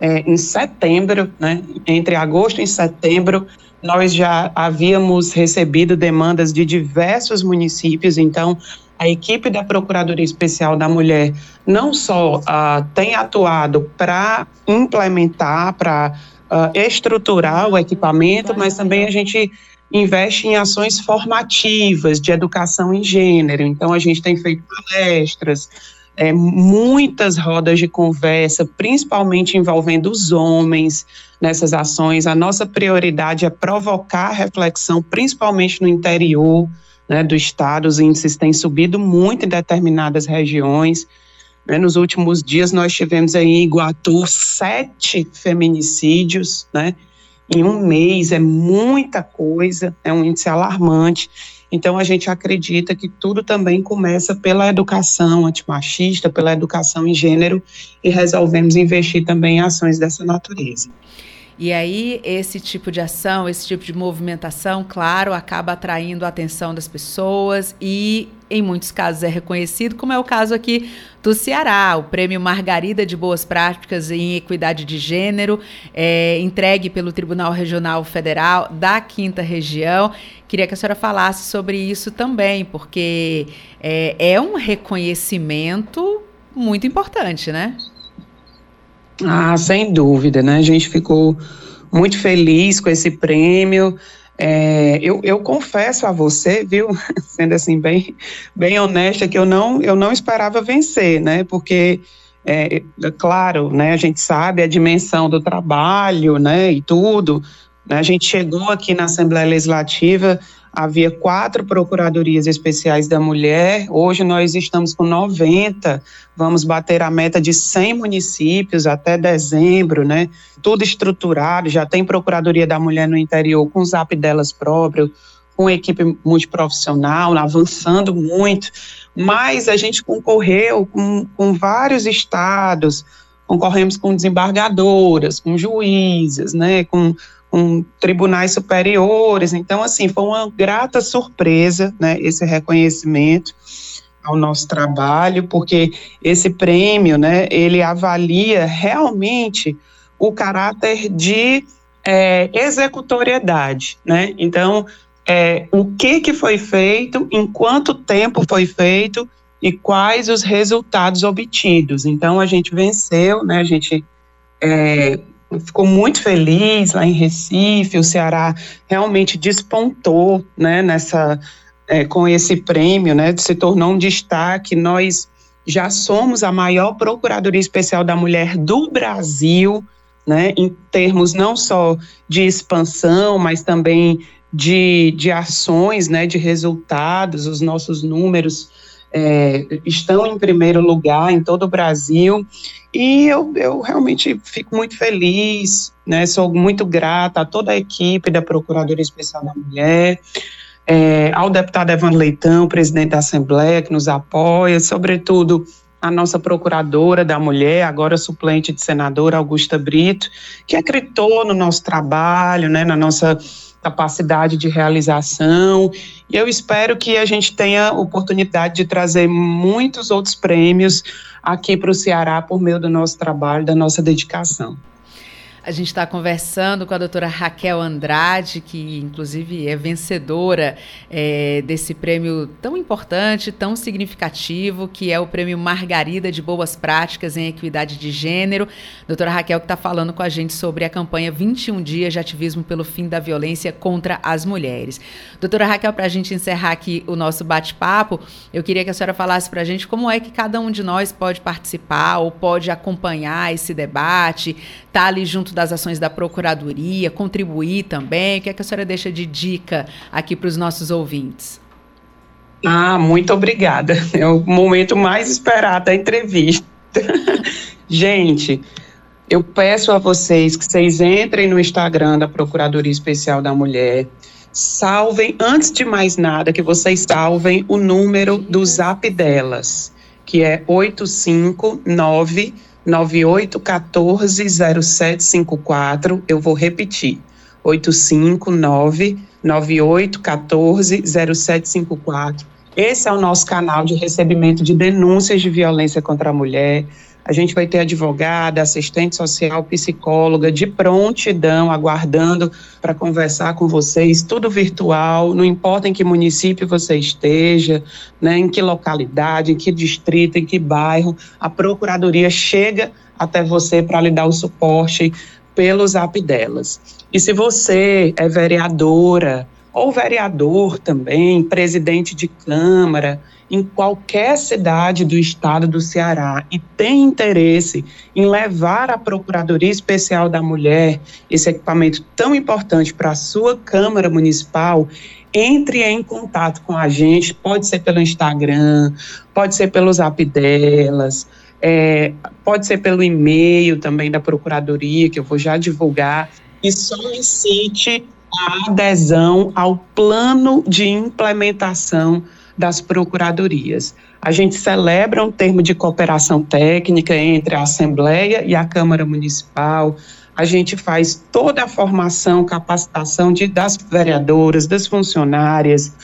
é, em setembro, né, entre agosto e setembro, nós já havíamos recebido demandas de diversos municípios, então a equipe da Procuradoria Especial da Mulher não só uh, tem atuado para implementar, para uh, estruturar o equipamento, mas também a gente investe em ações formativas de educação em gênero. Então, a gente tem feito palestras, é, muitas rodas de conversa, principalmente envolvendo os homens nessas ações. A nossa prioridade é provocar reflexão, principalmente no interior né, do estado. Os índices têm subido muito em determinadas regiões. Né, nos últimos dias, nós tivemos aí em Iguatu sete feminicídios, né? Em um mês é muita coisa, é um índice alarmante. Então, a gente acredita que tudo também começa pela educação antimachista, pela educação em gênero, e resolvemos investir também em ações dessa natureza. E aí, esse tipo de ação, esse tipo de movimentação, claro, acaba atraindo a atenção das pessoas e, em muitos casos, é reconhecido, como é o caso aqui do Ceará. O prêmio Margarida de Boas Práticas em Equidade de Gênero, é, entregue pelo Tribunal Regional Federal da Quinta Região. Queria que a senhora falasse sobre isso também, porque é, é um reconhecimento muito importante, né? Ah, sem dúvida, né? A gente ficou muito feliz com esse prêmio. É, eu, eu, confesso a você, viu, sendo assim bem, bem honesta, que eu não, eu não esperava vencer, né? Porque, é, é, claro, né? A gente sabe a dimensão do trabalho, né? E tudo. Né, a gente chegou aqui na Assembleia Legislativa havia quatro procuradorias especiais da mulher, hoje nós estamos com 90, vamos bater a meta de 100 municípios até dezembro, né? Tudo estruturado, já tem Procuradoria da Mulher no interior com o zap delas próprio, com equipe multiprofissional, avançando muito, mas a gente concorreu com, com vários estados, concorremos com desembargadoras, com juízes, né, com com tribunais superiores. Então, assim, foi uma grata surpresa, né, esse reconhecimento ao nosso trabalho, porque esse prêmio, né, ele avalia realmente o caráter de é, executoriedade, né? Então, é, o que que foi feito, em quanto tempo foi feito e quais os resultados obtidos. Então, a gente venceu, né? A gente é, ficou muito feliz lá em Recife, o Ceará realmente despontou, né, nessa, é, com esse prêmio, né, se tornou um destaque, nós já somos a maior Procuradoria Especial da Mulher do Brasil, né, em termos não só de expansão, mas também de, de ações, né, de resultados, os nossos números é, estão em primeiro lugar em todo o Brasil, e eu, eu realmente fico muito feliz, né, sou muito grata a toda a equipe da Procuradoria Especial da Mulher, é, ao deputado Evandro Leitão, presidente da Assembleia, que nos apoia, sobretudo a nossa procuradora da mulher, agora suplente de senadora Augusta Brito, que acreditou no nosso trabalho, né, na nossa capacidade de realização. E eu espero que a gente tenha oportunidade de trazer muitos outros prêmios aqui para o Ceará por meio do nosso trabalho, da nossa dedicação. A gente está conversando com a doutora Raquel Andrade, que inclusive é vencedora é, desse prêmio tão importante, tão significativo, que é o prêmio Margarida de Boas Práticas em Equidade de Gênero. Doutora Raquel que está falando com a gente sobre a campanha 21 Dias de Ativismo pelo Fim da Violência contra as Mulheres. Doutora Raquel, para a gente encerrar aqui o nosso bate-papo, eu queria que a senhora falasse para a gente como é que cada um de nós pode participar ou pode acompanhar esse debate, estar tá ali junto das ações da Procuradoria, contribuir também? O que, é que a senhora deixa de dica aqui para os nossos ouvintes? Ah, muito obrigada. É o momento mais esperado da entrevista. Gente, eu peço a vocês que vocês entrem no Instagram da Procuradoria Especial da Mulher, salvem, antes de mais nada, que vocês salvem o número do zap delas, que é 859 98140754. Eu vou repetir. 859 98140754. Esse é o nosso canal de recebimento de denúncias de violência contra a mulher. A gente vai ter advogada, assistente social, psicóloga de prontidão, aguardando para conversar com vocês, tudo virtual, não importa em que município você esteja, né, em que localidade, em que distrito, em que bairro, a procuradoria chega até você para lhe dar o suporte pelo zap delas. E se você é vereadora ou vereador também, presidente de Câmara, em qualquer cidade do estado do Ceará e tem interesse em levar à Procuradoria Especial da Mulher esse equipamento tão importante para a sua Câmara Municipal, entre em contato com a gente, pode ser pelo Instagram, pode ser pelo zap delas, é, pode ser pelo e-mail também da Procuradoria, que eu vou já divulgar, e solicite a adesão ao plano de implementação das procuradorias. A gente celebra um termo de cooperação técnica entre a Assembleia e a Câmara Municipal. a gente faz toda a formação, capacitação de, das vereadoras, das funcionárias.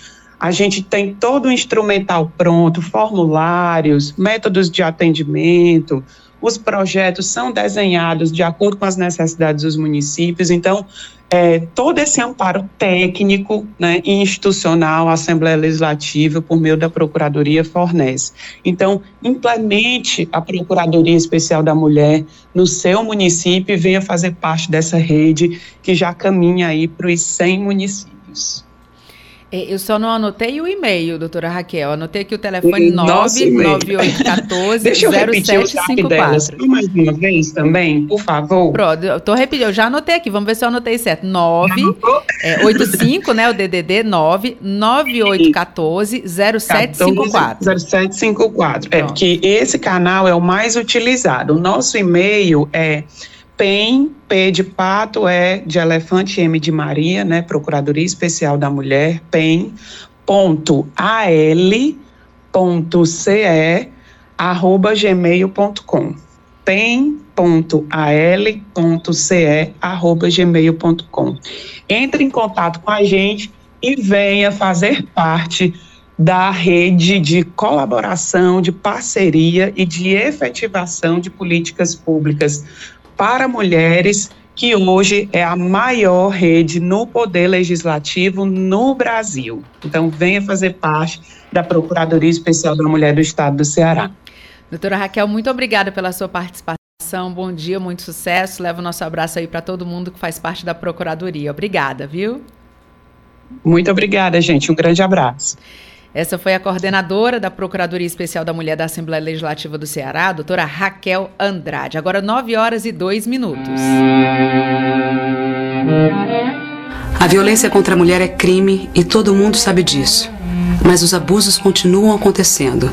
A gente tem todo o instrumental pronto, formulários, métodos de atendimento, os projetos são desenhados de acordo com as necessidades dos municípios. Então, é, todo esse amparo técnico né, institucional a Assembleia Legislativa, por meio da Procuradoria, fornece. Então, implemente a Procuradoria Especial da Mulher no seu município e venha fazer parte dessa rede que já caminha aí para os 100 municípios. É, eu só não anotei o e-mail, doutora Raquel. Anotei aqui o telefone 99814-0754. Mais uma vez também, por favor. Pronto, eu tô repetindo, eu já anotei aqui. Vamos ver se eu anotei certo. 985, é, né? O DDD 99814-0754. 0754. É, porque esse canal é o mais utilizado. O nosso e-mail é PEN, P de pato é de elefante, M de Maria, né? Procuradoria Especial da Mulher, PEN, ponto ponto arroba gmail.com. pen.al.ce, arroba gmail.com. Entre em contato com a gente e venha fazer parte da rede de colaboração, de parceria e de efetivação de políticas públicas para mulheres, que hoje é a maior rede no poder legislativo no Brasil. Então, venha fazer parte da Procuradoria Especial da Mulher do Estado do Ceará. Doutora Raquel, muito obrigada pela sua participação. Bom dia, muito sucesso. Leva o nosso abraço aí para todo mundo que faz parte da Procuradoria. Obrigada, viu? Muito obrigada, gente. Um grande abraço. Essa foi a coordenadora da Procuradoria Especial da Mulher da Assembleia Legislativa do Ceará, a doutora Raquel Andrade. Agora 9 horas e 2 minutos. A violência contra a mulher é crime e todo mundo sabe disso. Mas os abusos continuam acontecendo.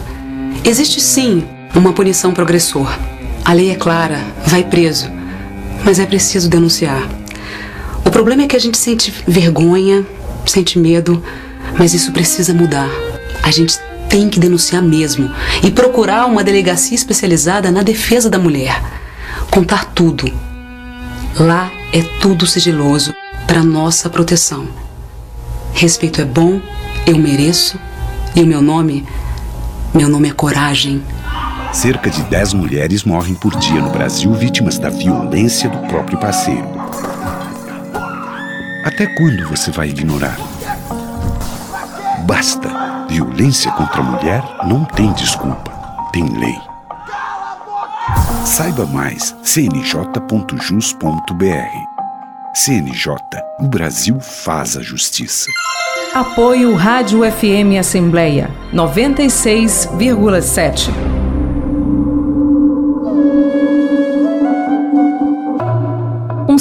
Existe sim uma punição progressor. A lei é clara, vai preso. Mas é preciso denunciar. O problema é que a gente sente vergonha, sente medo, mas isso precisa mudar. A gente tem que denunciar mesmo e procurar uma delegacia especializada na defesa da mulher. Contar tudo. Lá é tudo sigiloso para nossa proteção. Respeito é bom, eu mereço e o meu nome, meu nome é coragem. Cerca de 10 mulheres morrem por dia no Brasil vítimas da violência do próprio parceiro. Até quando você vai ignorar? Basta! Violência contra a mulher não tem desculpa, tem lei. Saiba mais cnj.jus.br. CNJ, o Brasil faz a justiça. Apoio Rádio FM Assembleia 96,7.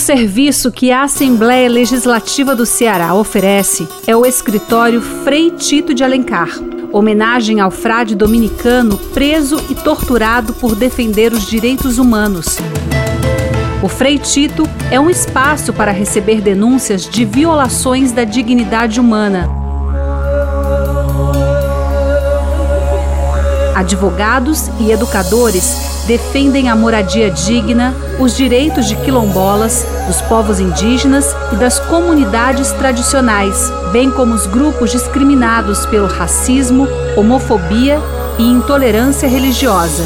Serviço que a Assembleia Legislativa do Ceará oferece é o escritório Frei Tito de Alencar, homenagem ao frade dominicano preso e torturado por defender os direitos humanos. O Frei Tito é um espaço para receber denúncias de violações da dignidade humana. Advogados e educadores defendem a moradia digna, os direitos de quilombolas, dos povos indígenas e das comunidades tradicionais, bem como os grupos discriminados pelo racismo, homofobia e intolerância religiosa.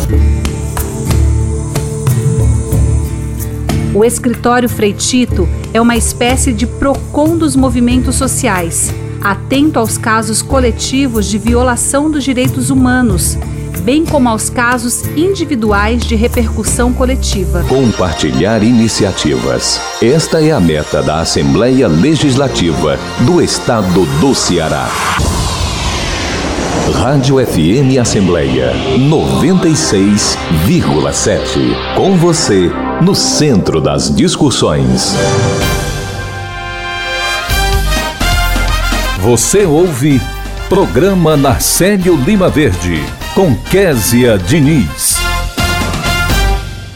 O escritório Freitito é uma espécie de PROCON dos movimentos sociais, atento aos casos coletivos de violação dos direitos humanos bem como aos casos individuais de repercussão coletiva. Compartilhar iniciativas. Esta é a meta da Assembleia Legislativa do Estado do Ceará. Rádio FM Assembleia 96,7. Com você, no centro das discussões. Você ouve Programa Narcélio Lima Verde com Késia Diniz.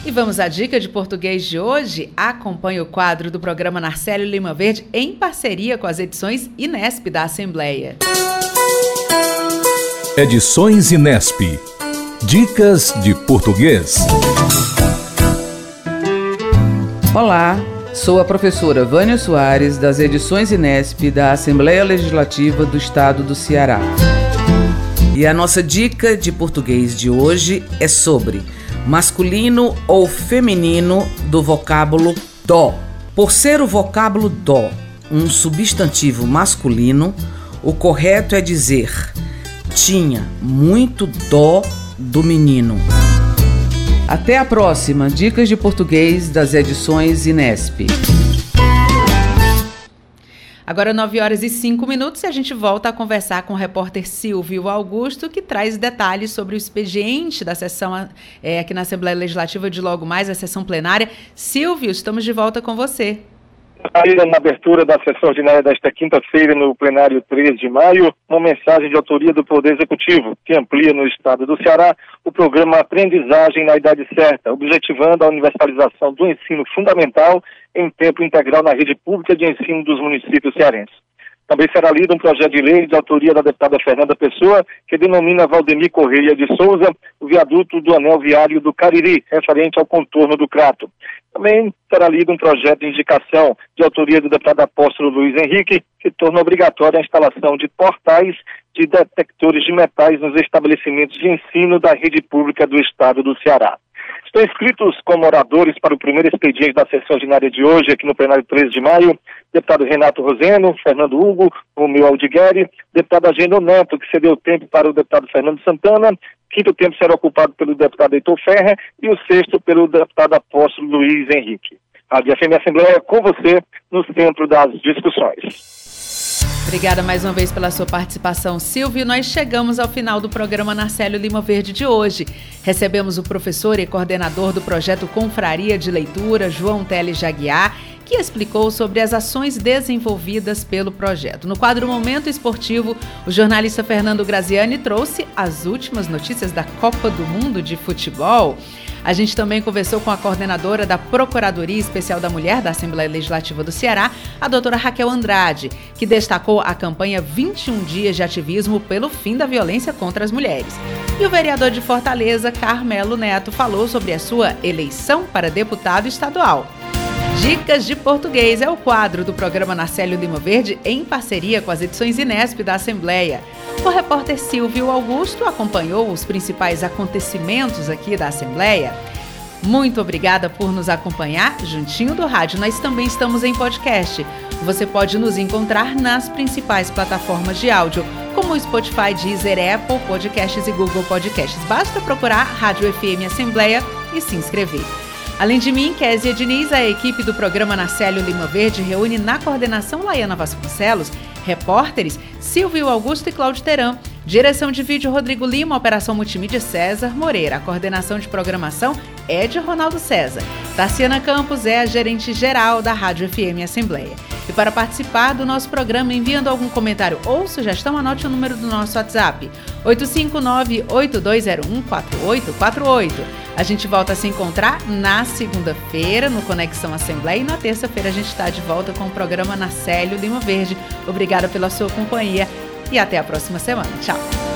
E vamos à dica de português de hoje? Acompanhe o quadro do programa Narcélio Lima Verde em parceria com as edições Inesp da Assembleia. Edições Inesp. Dicas de português. Olá, sou a professora Vânia Soares, das edições Inesp da Assembleia Legislativa do Estado do Ceará. E a nossa dica de português de hoje é sobre masculino ou feminino do vocábulo dó. Por ser o vocábulo dó um substantivo masculino, o correto é dizer tinha muito dó do menino. Até a próxima Dicas de Português das edições Inesp. Agora 9 horas e 5 minutos e a gente volta a conversar com o repórter Silvio Augusto, que traz detalhes sobre o expediente da sessão é, aqui na Assembleia Legislativa de logo mais, a sessão plenária. Silvio, estamos de volta com você na abertura da sessão ordinária desta quinta-feira, no plenário 13 de maio, uma mensagem de autoria do Poder Executivo, que amplia no estado do Ceará o programa Aprendizagem na Idade Certa, objetivando a universalização do ensino fundamental em tempo integral na rede pública de ensino dos municípios cearenses. Também será lido um projeto de lei de autoria da deputada Fernanda Pessoa, que denomina Valdemir Correia de Souza o viaduto do anel viário do Cariri, referente ao contorno do Crato. Também será lido um projeto de indicação de autoria do deputado apóstolo Luiz Henrique, que torna obrigatória a instalação de portais de detectores de metais nos estabelecimentos de ensino da rede pública do estado do Ceará. Estão inscritos como oradores para o primeiro expediente da sessão ordinária de hoje, aqui no plenário 13 de maio, deputado Renato Roseno, Fernando Hugo, Romeu Aldigueri, deputado Agendo Neto, que cedeu tempo para o deputado Fernando Santana, quinto tempo será ocupado pelo deputado Heitor Ferrer e o sexto pelo deputado apóstolo Luiz Henrique. A DFM Assembleia com você no centro das discussões. Obrigada mais uma vez pela sua participação, Silvio. Nós chegamos ao final do programa Narcélio Lima Verde de hoje. Recebemos o professor e coordenador do projeto Confraria de Leitura, João Teles Jaguiar, que explicou sobre as ações desenvolvidas pelo projeto. No quadro Momento Esportivo, o jornalista Fernando Graziani trouxe as últimas notícias da Copa do Mundo de Futebol. A gente também conversou com a coordenadora da Procuradoria Especial da Mulher da Assembleia Legislativa do Ceará, a doutora Raquel Andrade, que destacou a campanha 21 Dias de Ativismo pelo Fim da Violência contra as Mulheres. E o vereador de Fortaleza, Carmelo Neto, falou sobre a sua eleição para deputado estadual. Dicas de Português é o quadro do programa Narcélio Lima Verde em parceria com as edições Inesp da Assembleia. O repórter Silvio Augusto acompanhou os principais acontecimentos aqui da Assembleia. Muito obrigada por nos acompanhar juntinho do rádio. Nós também estamos em podcast. Você pode nos encontrar nas principais plataformas de áudio, como Spotify, Deezer, Apple Podcasts e Google Podcasts. Basta procurar Rádio FM Assembleia e se inscrever. Além de mim, Kézia Diniz, a equipe do programa Narcélio Lima Verde reúne na coordenação Laiana Vasconcelos, repórteres Silvio Augusto e Cláudio Teran, direção de vídeo Rodrigo Lima, operação multimídia César Moreira, coordenação de programação é de Ronaldo César. Tarciana Campos é a gerente geral da Rádio FM Assembleia. E para participar do nosso programa, enviando algum comentário ou sugestão, anote o número do nosso WhatsApp: 859-8201-4848. A gente volta a se encontrar na segunda-feira no Conexão Assembleia e na terça-feira a gente está de volta com o programa na Célio Lima Verde. Obrigada pela sua companhia e até a próxima semana. Tchau!